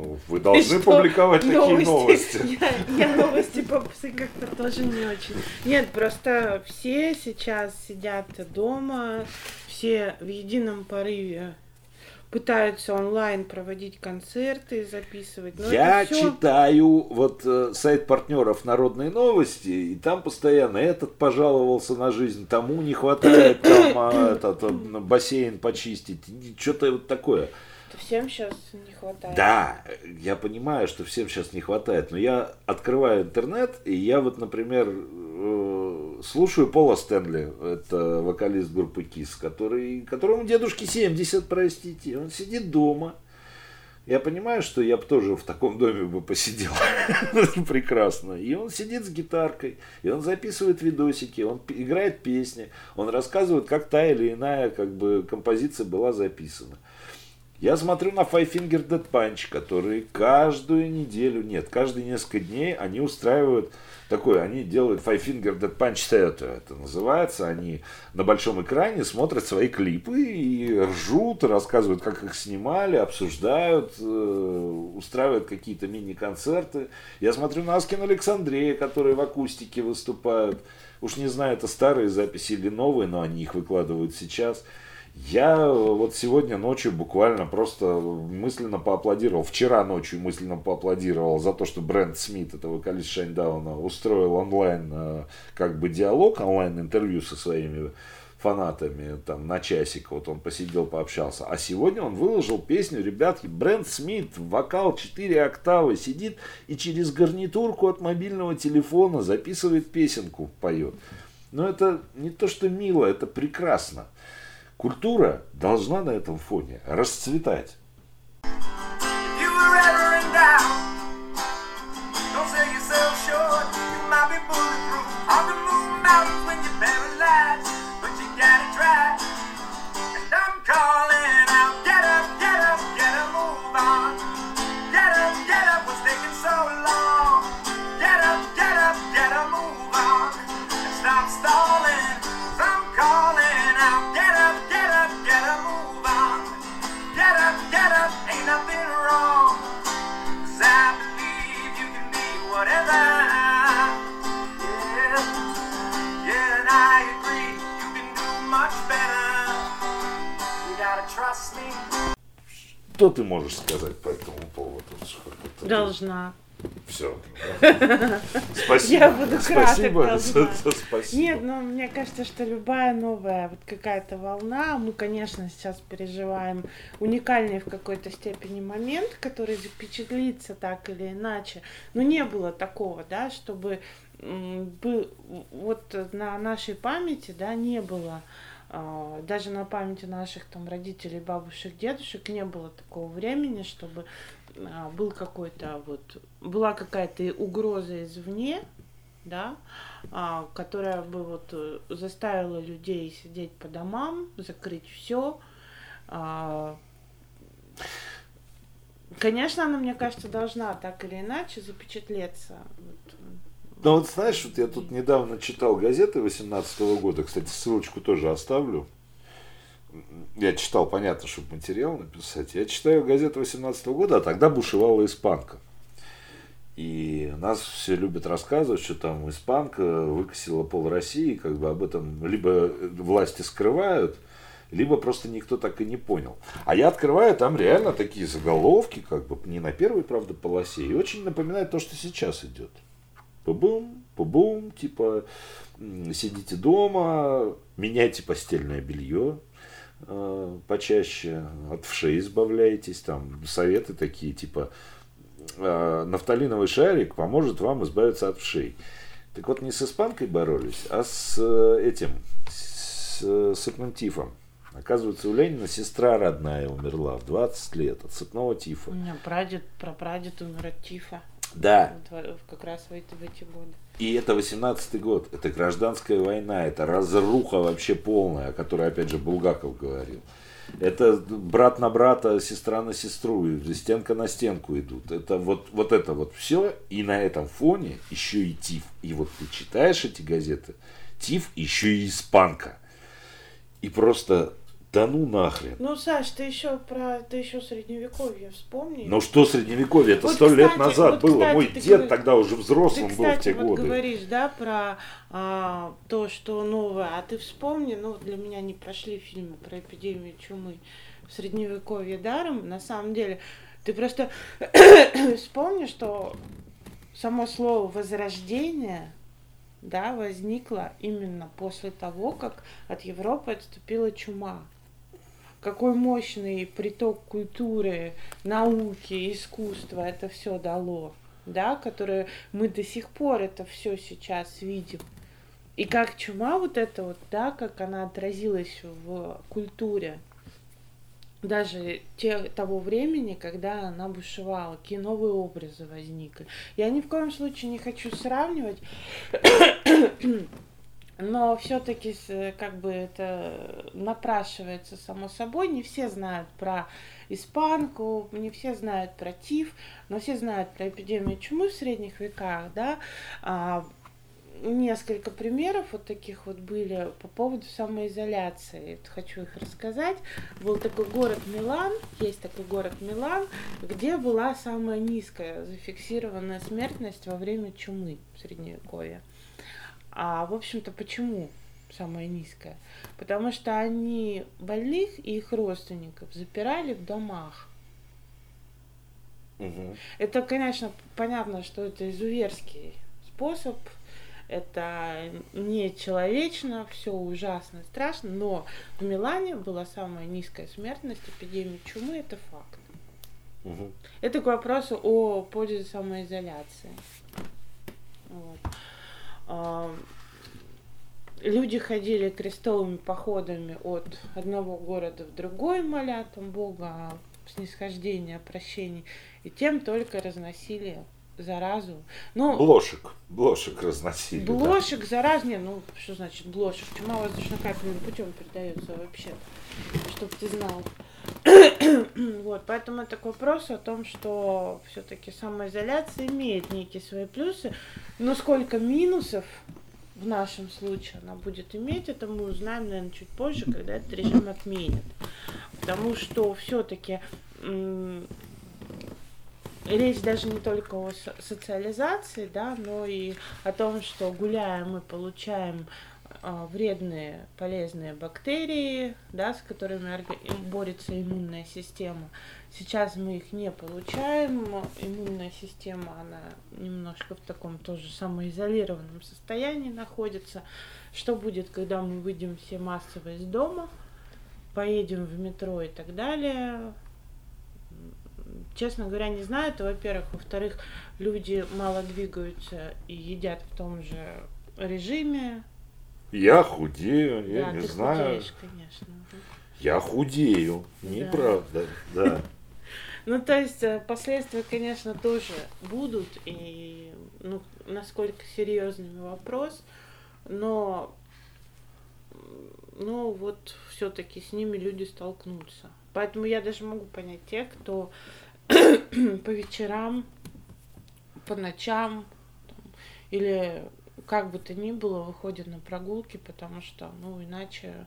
Ну, вы должны что? публиковать такие новости. Я, я новости попсы как-то тоже не очень. Нет, просто все сейчас сидят дома, все в едином порыве пытаются онлайн проводить концерты, записывать. Но Я это всё- читаю вот э, сайт партнеров Народные новости, и там постоянно этот пожаловался на жизнь, тому не хватает там а, этот, э, бассейн почистить, что-то вот такое. Всем сейчас не хватает. Да, я понимаю, что всем сейчас не хватает, но я открываю интернет, и я вот, например, э, слушаю Пола Стэнли, это вокалист группы Кис, который, которому дедушке 70, простите, он сидит дома. Я понимаю, что я бы тоже в таком доме бы посидел прекрасно. И он сидит с гитаркой, и он записывает видосики, он играет песни, он рассказывает, как та или иная как бы, композиция была записана. Я смотрю на Five Finger Dead Punch, которые каждую неделю, нет, каждые несколько дней они устраивают такое, они делают Five Finger Dead Punch это, это называется, они на большом экране смотрят свои клипы и ржут, рассказывают, как их снимали, обсуждают, э, устраивают какие-то мини-концерты. Я смотрю на Аскин Александрея, которые в акустике выступают. Уж не знаю, это старые записи или новые, но они их выкладывают сейчас. Я вот сегодня ночью буквально просто мысленно поаплодировал, вчера ночью мысленно поаплодировал за то, что Брент Смит, это вокалист Шайндауна, устроил онлайн э, как бы диалог, онлайн-интервью со своими фанатами там на часик, вот он посидел, пообщался. А сегодня он выложил песню, ребятки, Брент Смит, вокал 4 октавы, сидит и через гарнитурку от мобильного телефона записывает песенку, поет. Но это не то, что мило, это прекрасно. Культура должна на этом фоне расцветать. Что ты можешь сказать по этому поводу? Должна. Все. Спасибо. Я буду Спасибо. Спасибо. Нет, ну мне кажется, что любая новая вот какая-то волна, мы, конечно, сейчас переживаем уникальный в какой-то степени момент, который запечатлится так или иначе. Но не было такого, да, чтобы был вот на нашей памяти, да, не было даже на памяти наших там родителей, бабушек, дедушек не было такого времени, чтобы а, был какой-то вот была какая-то угроза извне, да, а, которая бы вот э, заставила людей сидеть по домам, закрыть все. Конечно, она, мне кажется, должна так или иначе запечатлеться. Ну вот знаешь, вот я тут недавно читал газеты 18 года, кстати, ссылочку тоже оставлю. Я читал, понятно, чтобы материал написать. Я читаю газеты 18 года, а тогда бушевала испанка. И нас все любят рассказывать, что там испанка выкосила пол России, как бы об этом либо власти скрывают, либо просто никто так и не понял. А я открываю, там реально такие заголовки, как бы не на первой, правда, полосе, и очень напоминает то, что сейчас идет. Пубум, пубум, типа сидите дома, меняйте постельное белье э, почаще, от вшей избавляйтесь, там советы такие, типа э, нафталиновый шарик поможет вам избавиться от вшей. Так вот, не с испанкой боролись, а с э, этим, с э, сыпным тифом. Оказывается, у Ленина сестра родная умерла в 20 лет от сыпного тифа. У меня прадед, прапрадед умер от тифа. Да. Как раз в эти, в эти годы. И это 18-й год, это гражданская война, это разруха вообще полная, о которой, опять же, Булгаков говорил. Это брат на брата, сестра на сестру, стенка на стенку идут. Это вот, вот это вот все. И на этом фоне еще и ТИФ. И вот ты читаешь эти газеты, ТИФ еще и испанка. И просто да ну нахрен. Ну, Саш, ты еще про ты еще средневековье вспомни. Ну что средневековье? Это сто вот, лет назад вот, было. Кстати, Мой дед говоришь, тогда уже взрослым ты, кстати, был в те вот годы. Ты говоришь, да, про а, то, что новое. А ты вспомни, ну, для меня не прошли фильмы про эпидемию чумы в средневековье даром. На самом деле, ты просто вспомни, что само слово возрождение да, возникло именно после того, как от Европы отступила чума какой мощный приток культуры, науки, искусства это все дало, да, которые мы до сих пор это все сейчас видим. И как чума вот это вот, да, как она отразилась в культуре, даже те, того времени, когда она бушевала, какие новые образы возникли. Я ни в коем случае не хочу сравнивать но все-таки как бы это напрашивается само собой. Не все знают про испанку, не все знают про ТИФ, но все знают про эпидемию чумы в средних веках, да. А, несколько примеров вот таких вот были по поводу самоизоляции. Вот хочу их рассказать. Был такой город Милан, есть такой город Милан, где была самая низкая зафиксированная смертность во время чумы в Средневековье. А, в общем-то, почему самая низкая? Потому что они больных и их родственников запирали в домах. Угу. Это, конечно, понятно, что это изуверский способ, это нечеловечно, все ужасно, страшно, но в Милане была самая низкая смертность эпидемии чумы, это факт. Угу. Это к вопросу о пользе самоизоляции. Вот. люди ходили крестовыми походами от одного города в другой, моля там Бога снисхождения, прощения, и тем только разносили заразу. Ну, блошек, блошек разносили. Блошек, да. зараз, не, ну, что значит блошек? Чума воздушно-капельным путем передается вообще, чтобы ты знал. вот, поэтому это к вопросу о том, что все-таки самоизоляция имеет некие свои плюсы, но сколько минусов в нашем случае она будет иметь, это мы узнаем, наверное, чуть позже, когда этот режим отменят. Потому что все-таки речь даже не только о социализации, да, но и о том, что гуляя мы получаем вредные полезные бактерии, да, с которыми борется иммунная система. Сейчас мы их не получаем, иммунная система, она немножко в таком тоже самоизолированном состоянии находится. Что будет, когда мы выйдем все массово из дома, поедем в метро и так далее? Честно говоря, не знаю. Это, во-первых. Во-вторых, люди мало двигаются и едят в том же режиме. Я худею, я да, не ты знаю. Худеешь, конечно. Я худею, неправда, да. Ну, то есть э, последствия, конечно, тоже будут, и ну, насколько серьезный вопрос, но ну вот все-таки с ними люди столкнутся. Поэтому я даже могу понять тех, кто по вечерам, по ночам там, или как бы то ни было выходит на прогулки, потому что, ну, иначе,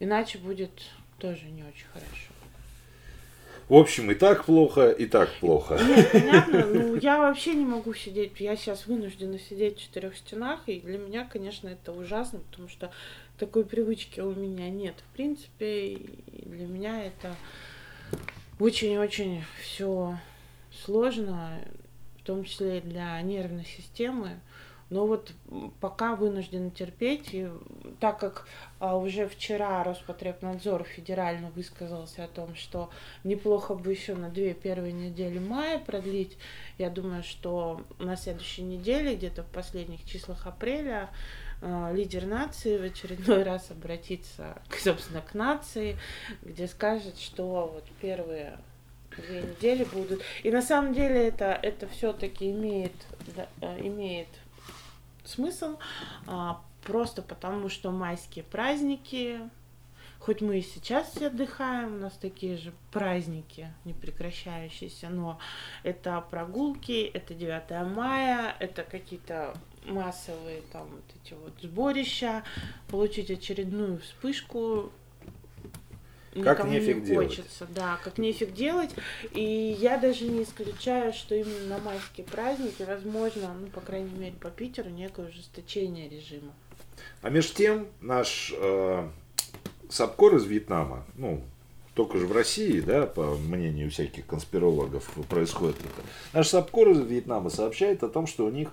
иначе будет тоже не очень хорошо. В общем, и так плохо, и так плохо. Нет, понятно. Ну, я вообще не могу сидеть. Я сейчас вынуждена сидеть в четырех стенах, и для меня, конечно, это ужасно, потому что такой привычки у меня нет. В принципе, и для меня это очень-очень все сложно, в том числе и для нервной системы. Но вот пока вынуждены терпеть, и так как а, уже вчера Роспотребнадзор федерально высказался о том, что неплохо бы еще на две первые недели мая продлить, я думаю, что на следующей неделе, где-то в последних числах апреля, а, лидер нации в очередной раз обратится, собственно, к нации, где скажет, что вот первые две недели будут. И на самом деле это, это все-таки имеет, да, имеет смысл, а, просто потому что майские праздники, хоть мы и сейчас все отдыхаем, у нас такие же праздники непрекращающиеся, но это прогулки, это 9 мая, это какие-то массовые там вот эти вот сборища, получить очередную вспышку как нефиг не хочется, делать. да, как нефиг делать. И я даже не исключаю, что именно на майские праздники, возможно, ну, по крайней мере, по Питеру, некое ужесточение режима. А между тем наш э, Сапкор из Вьетнама, ну, только же в России, да, по мнению всяких конспирологов, происходит это. Наш Сапкор из Вьетнама сообщает о том, что у них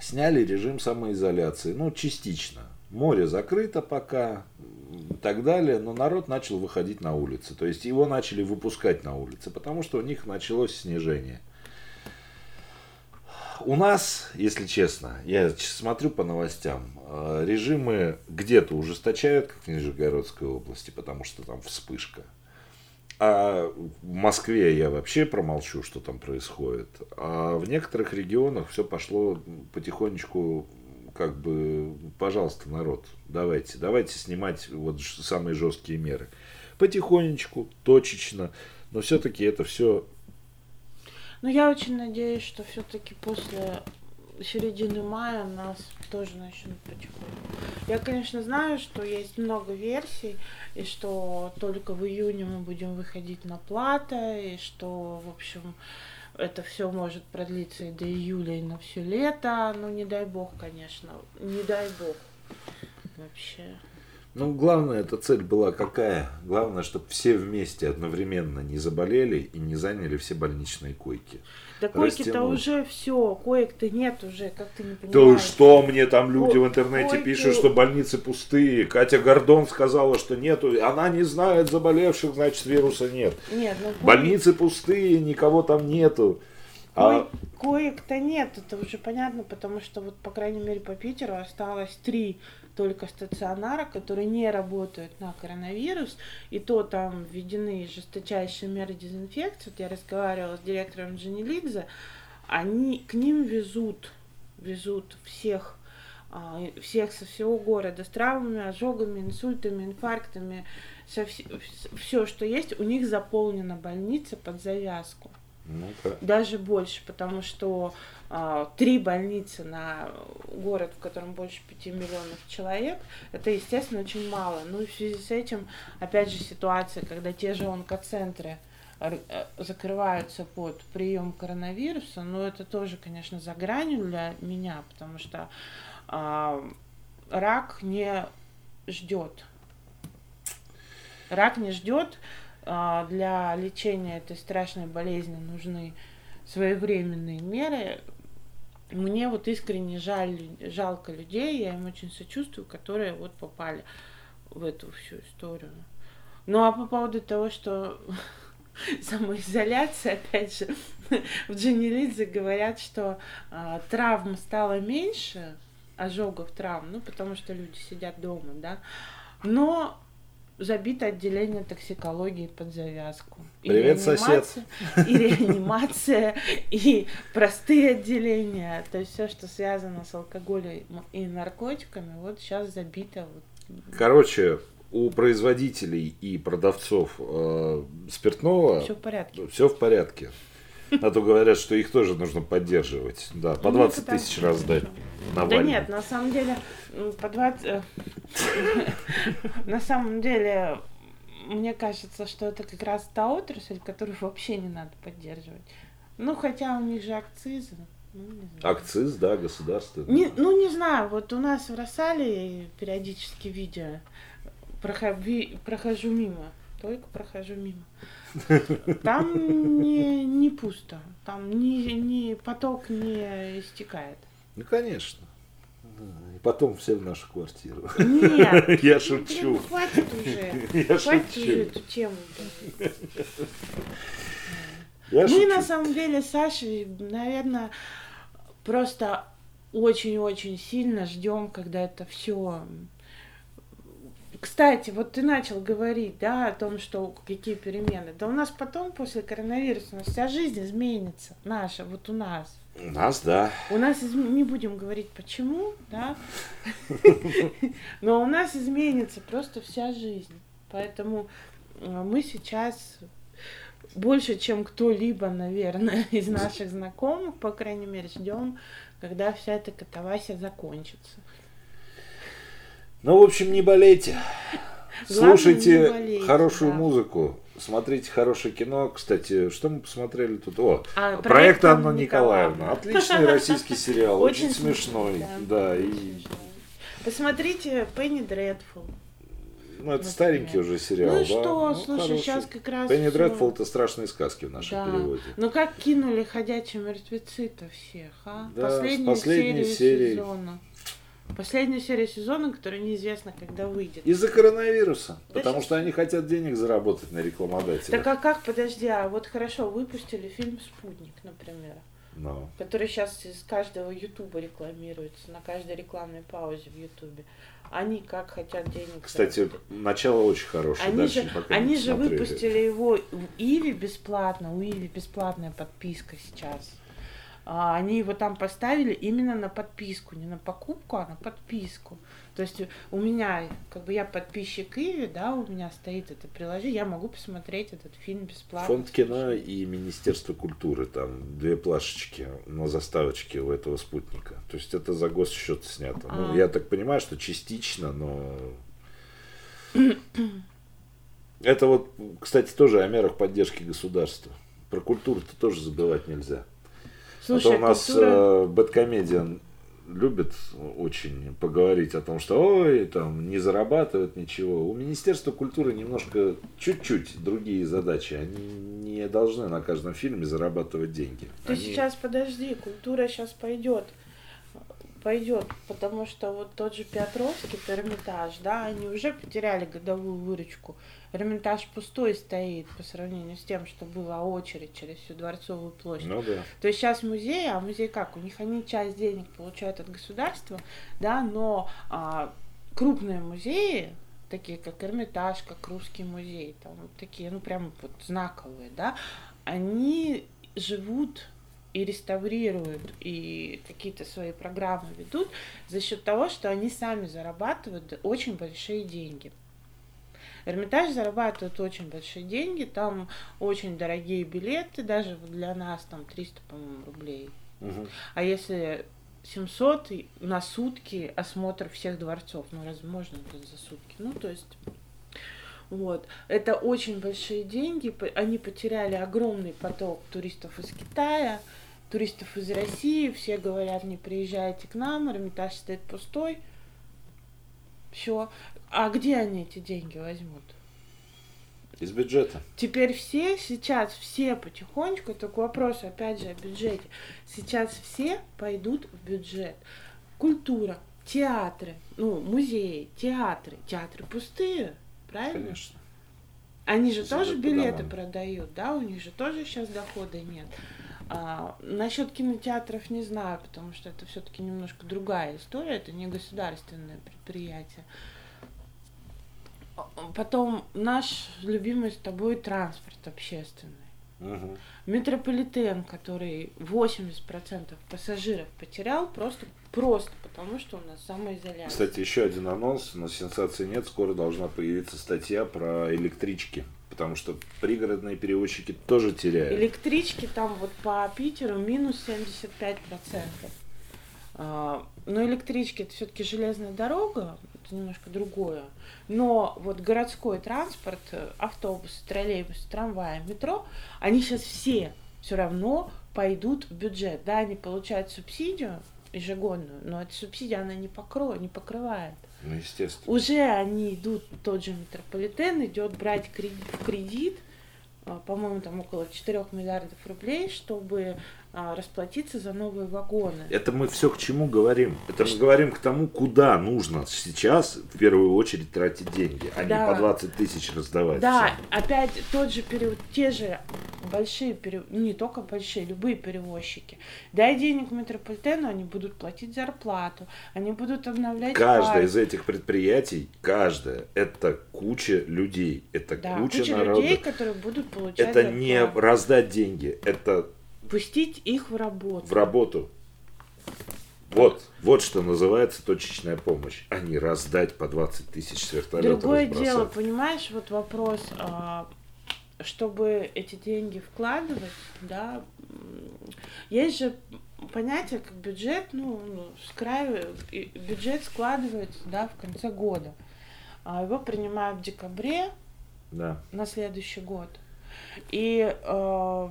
сняли режим самоизоляции, ну, частично. Море закрыто пока, и так далее, но народ начал выходить на улицы. То есть его начали выпускать на улицы, потому что у них началось снижение. У нас, если честно, я смотрю по новостям, э, режимы где-то ужесточают, как в Нижегородской области, потому что там вспышка. А в Москве я вообще промолчу, что там происходит. А в некоторых регионах все пошло потихонечку как бы, пожалуйста, народ, давайте, давайте снимать вот самые жесткие меры. Потихонечку, точечно, но все-таки это все... Ну, я очень надеюсь, что все-таки после середины мая нас тоже начнут потихоньку. Я, конечно, знаю, что есть много версий, и что только в июне мы будем выходить на плата, и что, в общем, это все может продлиться и до июля, и на все лето. Ну, не дай бог, конечно. Не дай бог. Вообще. Ну, главное, эта цель была какая? Главное, чтобы все вместе одновременно не заболели и не заняли все больничные койки. Да койки-то уже все, коек-то нет уже, как ты не понимаешь. Да что мне там люди Ко- в интернете койки... пишут, что больницы пустые. Катя Гордон сказала, что нету. Она не знает заболевших, значит вируса нет. Нет, ну, Больницы пустые, никого там нету. А... Коек-то нет, это уже понятно, потому что вот, по крайней мере, по Питеру осталось три только стационара, которые не работают на коронавирус, и то там введены жесточайшие меры дезинфекции. Вот я разговаривала с директором Джанилидзе, они к ним везут, везут всех а, всех со всего города с травмами, ожогами, инсультами, инфарктами, со вс... все, что есть, у них заполнена больница под завязку. Ну -ка. Даже больше, потому что а, три больницы на город, в котором больше пяти миллионов человек, это, естественно, очень мало. Ну и в связи с этим, опять же, ситуация, когда те же онкоцентры э, закрываются под прием коронавируса, но это тоже, конечно, за гранью для меня, потому что а, рак не ждет. Рак не ждет. А, для лечения этой страшной болезни нужны своевременные меры. Мне вот искренне жаль, жалко людей, я им очень сочувствую, которые вот попали в эту всю историю. Ну а по поводу того, что самоизоляция, опять же, в Дженилидзе говорят, что а, травм стало меньше, ожогов, травм, ну, потому что люди сидят дома, да. Но забито отделение токсикологии под завязку. Привет, сосед. И реанимация, и простые отделения. То есть все, что связано с алкоголем и наркотиками, вот сейчас забито. Короче, у производителей и продавцов э, спиртного все в порядке. Все в порядке. А то говорят, что их тоже нужно поддерживать. Да, по 20 ну, тысяч раз дать. Да нет, на самом деле, по 20... Э, на самом деле, мне кажется, что это как раз та отрасль, которую вообще не надо поддерживать. Ну, хотя у них же акцизы. Ну, Акциз, да, государство. Не, ну, не знаю, вот у нас в Росале периодически видео прохожу мимо, только прохожу мимо. Там не, не пусто, там ни, ни поток не истекает. Ну, конечно. И потом все в нашу квартиру. Нет. Я шучу. Ну, хватит уже. Я хватит шучу. уже эту тему. Я Мы шучу. на самом деле Саша, наверное, просто очень-очень сильно ждем, когда это все кстати, вот ты начал говорить, да, о том, что какие перемены. Да у нас потом, после коронавируса, у нас вся жизнь изменится. Наша, вот у нас. У нас, да. У нас, не будем говорить почему, да, но у нас изменится просто вся жизнь. Поэтому э, мы сейчас больше, чем кто-либо, наверное, из наших знакомых, по крайней мере, ждем, когда вся эта катавасия закончится. Ну, в общем, не болейте. Слушайте не болейте, хорошую да. музыку, смотрите хорошее кино. Кстати, что мы посмотрели тут? О, а, проект, проект Анна Николаевна. Николаевна. Отличный российский сериал, очень, смешной. Да, и... Посмотрите Пенни Дредфул. Ну, это старенький уже сериал, ну да? что, ну, слушай, хороший. сейчас как раз... Пенни Дредфул это страшные сказки в нашем да. переводе. Ну как кинули ходячие мертвецы-то всех, а? Да, последнюю серию серии. сезона. Последняя серия сезона, которая неизвестно, когда выйдет. Из-за коронавируса. Да потому что они хотят денег заработать на рекламодателях. Так а как, подожди, а вот хорошо, выпустили фильм «Спутник», например. No. Который сейчас из каждого ютуба рекламируется, на каждой рекламной паузе в ютубе. Они как хотят денег. Кстати, заработать. начало очень хорошее. Они же, они же выпустили его в Иви бесплатно, у Иви бесплатная подписка сейчас. А, они его там поставили именно на подписку, не на покупку, а на подписку. То есть у меня, как бы я подписчик Иви, да, у меня стоит это приложение, я могу посмотреть этот фильм бесплатно. Фонд кино и Министерство культуры, там две плашечки на заставочке у этого спутника. То есть это за госсчет снято. Ну, а. Ну, я так понимаю, что частично, но... Это вот, кстати, тоже о мерах поддержки государства. Про культуру-то тоже забывать нельзя. Слушай, а то у нас культура... э, Бэткомедиан любит очень поговорить о том, что ой, там не зарабатывают ничего. У Министерства культуры немножко чуть-чуть другие задачи. Они не должны на каждом фильме зарабатывать деньги. Ты Они... сейчас подожди, культура сейчас пойдет. пойдет, потому что вот тот же Петровский, Эрмитаж, да, они уже потеряли годовую выручку. Эрмитаж пустой стоит по сравнению с тем, что была очередь через всю Дворцовую площадь. Ну да. То есть сейчас музей, а музей как? У них они часть денег получают от государства, да, но а, крупные музеи, такие как Эрмитаж, как Русский музей, там такие, ну прям вот знаковые, да, они живут и реставрируют, и какие-то свои программы ведут за счет того, что они сами зарабатывают очень большие деньги. Эрмитаж зарабатывает очень большие деньги, там очень дорогие билеты, даже для нас там 300, по-моему, рублей. Мгм. А если 700 и на сутки осмотр всех дворцов, ну разве можно это за сутки? Ну то есть вот. Это очень большие деньги. Они потеряли огромный поток туристов из Китая, туристов из России. Все говорят, не приезжайте к нам, Эрмитаж стоит пустой. Все. А где они эти деньги возьмут? Из бюджета. Теперь все, сейчас все потихонечку, это к вопросу опять же о бюджете, сейчас все пойдут в бюджет. Культура, театры, ну, музеи, театры, театры пустые, правильно? Конечно. Они же Сидят тоже билеты продают, да, у них же тоже сейчас дохода нет. А, насчет кинотеатров не знаю, потому что это все-таки немножко другая история, это не государственное предприятие. А, Потом наш любимый с тобой транспорт общественный. Мгм. Метрополитен, который 80% пассажиров потерял, просто, просто потому, что у нас самоизоляция. Кстати, еще один анонс, но сенсации нет. Скоро должна появиться статья про электрички. Потому что пригородные перевозчики тоже теряют. Электрички там вот по Питеру минус 75%. А, Но электрички это все-таки железная дорога, это немножко другое. Но вот городской транспорт, автобусы, троллейбусы, трамваи, метро, они сейчас все все равно пойдут в бюджет. Да, они получают субсидию ежегодную, но эта субсидия она не, покроет, не покрывает. Ну, естественно. Уже они идут, тот же метрополитен идет брать кредит, кредит, а, по-моему, там около 4 миллиардов рублей, чтобы расплатиться за новые вагоны. Это мы все к чему говорим? Это мы говорим к тому, куда нужно сейчас в первую очередь тратить деньги, а Да. не по 20 тысяч раздавать. Да, всем. опять тот же перевод, те же большие, пере- не только большие, любые перевозчики. Дай денег метрополитену, они будут платить зарплату, они будут обновлять Каждое парк. из этих предприятий, каждое, это куча людей, это Да, куча, куча народа. людей, которые будут получать это не зарплату. раздать деньги, это Пустить их в работу. в работу. Вот, вот что называется точечная помощь, а не раздать по 20 тысяч с вертолета Другое разбросать. дело, понимаешь, вот вопрос, а, чтобы эти деньги вкладывать, да, есть же понятие как бюджет, ну, ну, с краю, и бюджет складывается, да, в конце года. А Его принимают в декабре Да. на следующий год. И э,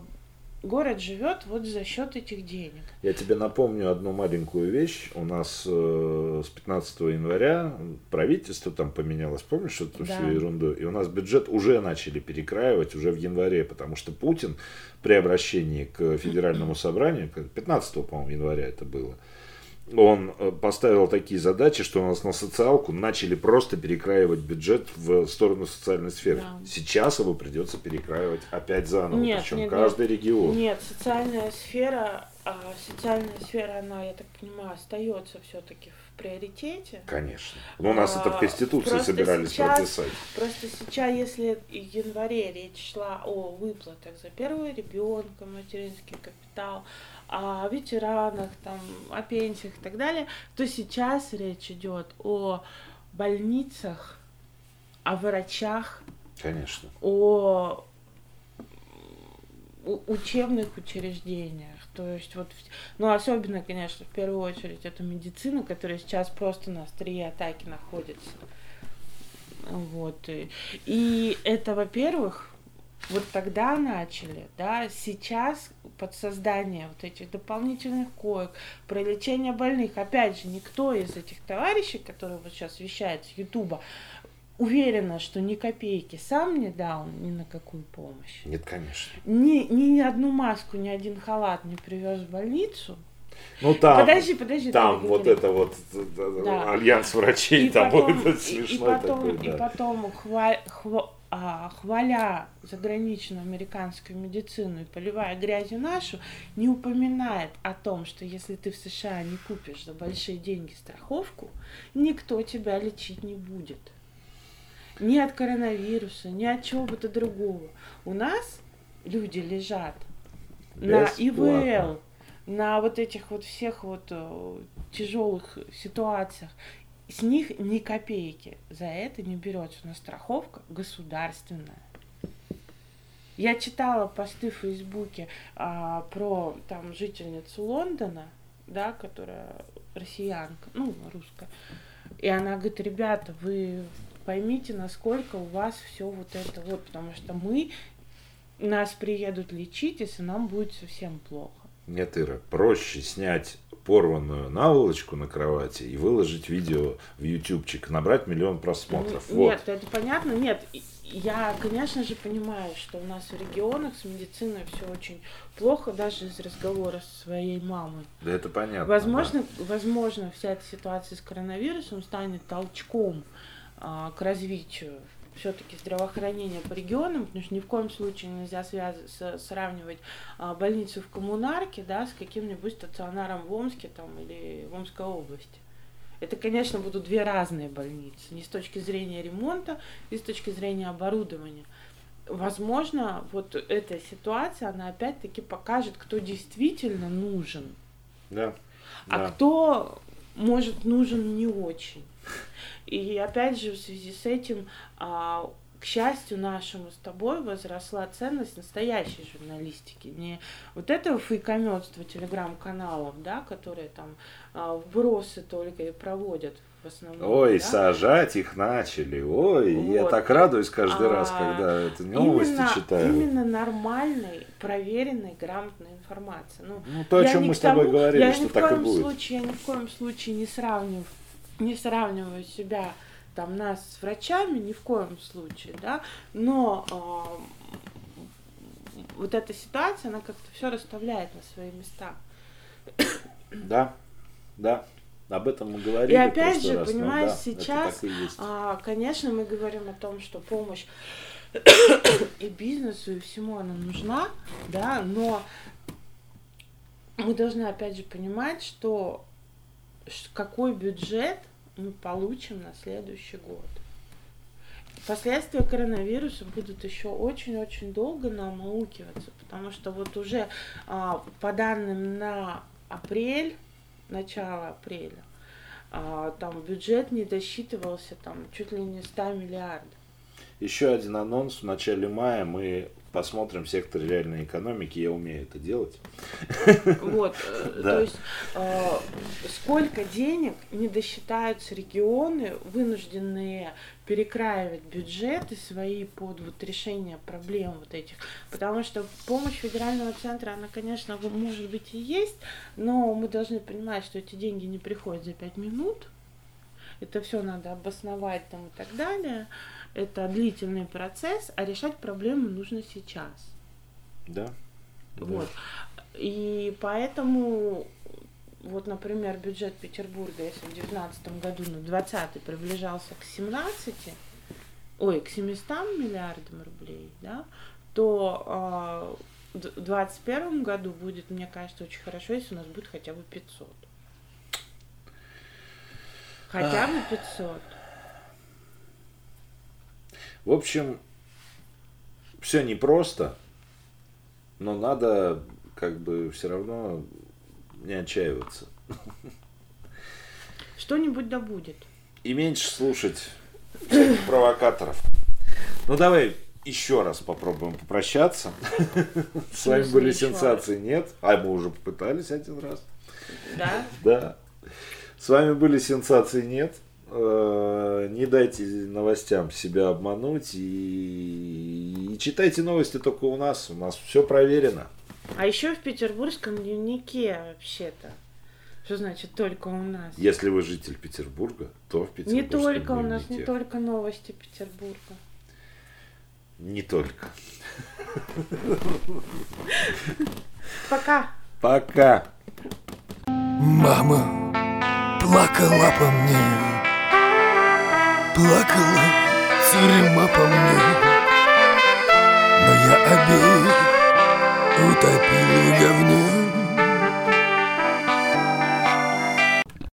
город живет вот за счет этих денег. Я тебе напомню одну маленькую вещь. У нас э, с 15 января правительство там поменялось, помнишь эту Да. всю ерунду? И у нас бюджет уже начали перекраивать уже в январе, потому что Путин при обращении к федеральному собранию, как 15 по-моему, января это было, он э, поставил такие задачи, что у нас на социалку начали просто перекраивать бюджет в сторону социальной сферы. Да. Сейчас его придется перекраивать опять заново, Нет, причем нет, каждый регион. Нет, социальная сфера, а, социальная сфера, она, я так понимаю, остается все-таки в приоритете. Конечно. Но у нас это в А, Конституции просто собирались сейчас- прописать. Просто сейчас, если в январе речь шла о выплатах за первого ребенка, материнский капитал, о ветеранах, там, о пенсиях и так далее, то сейчас речь идет о больницах, о врачах, Конечно. о учебных учреждениях. То есть вот, ну особенно, конечно, в первую очередь это медицина, которая сейчас просто на острие атаки находится. Вот. И, и это, во-первых, вот тогда начали, да, сейчас под создание вот этих дополнительных коек, про лечение больных, опять же, никто из этих товарищей, которые вот сейчас вещают с Ютуба, уверена, что ни копейки сам не дал ни на какую помощь. Нет, конечно. Ни, ни одну маску, ни один халат не привез в больницу. Ну там, Подожди, подожди, там вот это вот Да. альянс врачей, И там потом, вот это и- смешной и потом, такой, и да. потом хва- хва- а, хваля заграничную американскую медицину и поливая грязью нашу, не упоминает о том, что если ты в США не купишь за большие деньги страховку, никто тебя лечить не будет. Ни от коронавируса, ни от чего бы то другого. У нас люди лежат на Бесплатно. ИВЛ, на вот этих вот всех вот тяжелых ситуациях. С них ни копейки. За это не берется. У нас страховка государственная. Я читала посты в Фейсбуке а, про там жительницу Лондона, да, которая россиянка, ну, русская. И она говорит, ребята, вы поймите, насколько у вас все вот это вот, потому что мы, нас приедут лечить, если нам будет совсем плохо. Нет, Ира, проще снять порванную наволочку на кровати и выложить видео в ютубчик, набрать миллион просмотров. Н- Вот. Нет, это понятно. Нет, я, конечно же, понимаю, что у нас в регионах с медициной все очень плохо, даже из разговора с своей мамой. Да это понятно. Возможно, возможно, вся эта ситуация с коронавирусом станет толчком а, к развитию все-таки здравоохранения по регионам, потому что ни в коем случае нельзя связ- сравнивать а, больницу в коммунарке да, с каким-нибудь стационаром в Омске там, или в Омской области. Это, конечно, будут две разные больницы, не с точки зрения ремонта, и с точки зрения оборудования. Возможно, вот эта ситуация, она опять-таки покажет, кто действительно нужен, Да. а да. кто, может, нужен не очень. И опять же, в связи с этим, а, к счастью нашему с тобой возросла ценность настоящей журналистики. Не вот этого фейкометства телеграм-каналов, да, которые там а, вбросы только и проводят в основном. Ой, да. сажать их начали. Ой, я Вот. так радуюсь каждый раз, А, когда это новости именно, читаю. именно нормальной, проверенной, грамотной информации. Ну, Ну, то, о я чем мы с тобой тому- говорили, я что так и будет. Случае, я ни в коем случае не сравниваю, не сравниваю себя там нас с врачами, ни в коем случае, да, но а, вот эта ситуация, она как-то все расставляет на свои места. Да, да. Об этом мы говорили. И опять же, раз, но понимаешь, да, это сейчас. А, конечно, мы говорим о том, что помощь и бизнесу, и всему она нужна, да, но мы должны опять же понимать, что какой бюджет мы получим на следующий год. Последствия коронавируса будут еще очень-очень долго нам аукиваться, потому что вот уже а, по данным на апрель, начало апреля, а, там бюджет не досчитывался там чуть ли не 100 миллиардов. Еще один анонс. В начале мая мы посмотрим сектор реальной экономики. Я умею это делать. Вот, э, то есть э, сколько денег не досчитаются регионы, вынужденные перекраивать бюджеты свои под вот решение проблем вот этих. Потому что помощь федерального центра, она, конечно, может быть и есть, но мы должны понимать, что эти деньги не приходят за пять минут. Это все надо обосновать там и так далее. Это длительный процесс, а решать проблемы нужно сейчас. Да. Да. Вот. И поэтому, вот, например, бюджет Петербурга, если в 2019 году на 20 приближался к 17, ой, к 700 миллиардам рублей, да, то а, в 2021 году будет, мне кажется, очень хорошо, если у нас будет хотя бы 500. Хотя бы 500. В общем, все непросто, но надо как бы все равно не отчаиваться. Что-нибудь да будет. И меньше слушать провокаторов. Ну давай еще раз попробуем попрощаться. С вами были сенсации нет. А мы уже попытались один раз. Да? Да. С вами были сенсации нет. Э, Не дайте новостям себя обмануть и, и читайте новости только у нас. У нас все проверено. А еще в петербургском дневнике вообще-то. Что значит только у нас? Если вы житель Петербурга, то в Не Петербургском только у нас, не дневнике. только новости Петербурга. Не только. Пока! Пока. Мама плакала по мне Плакала тюрьма по мне Но я обеих утопил в говне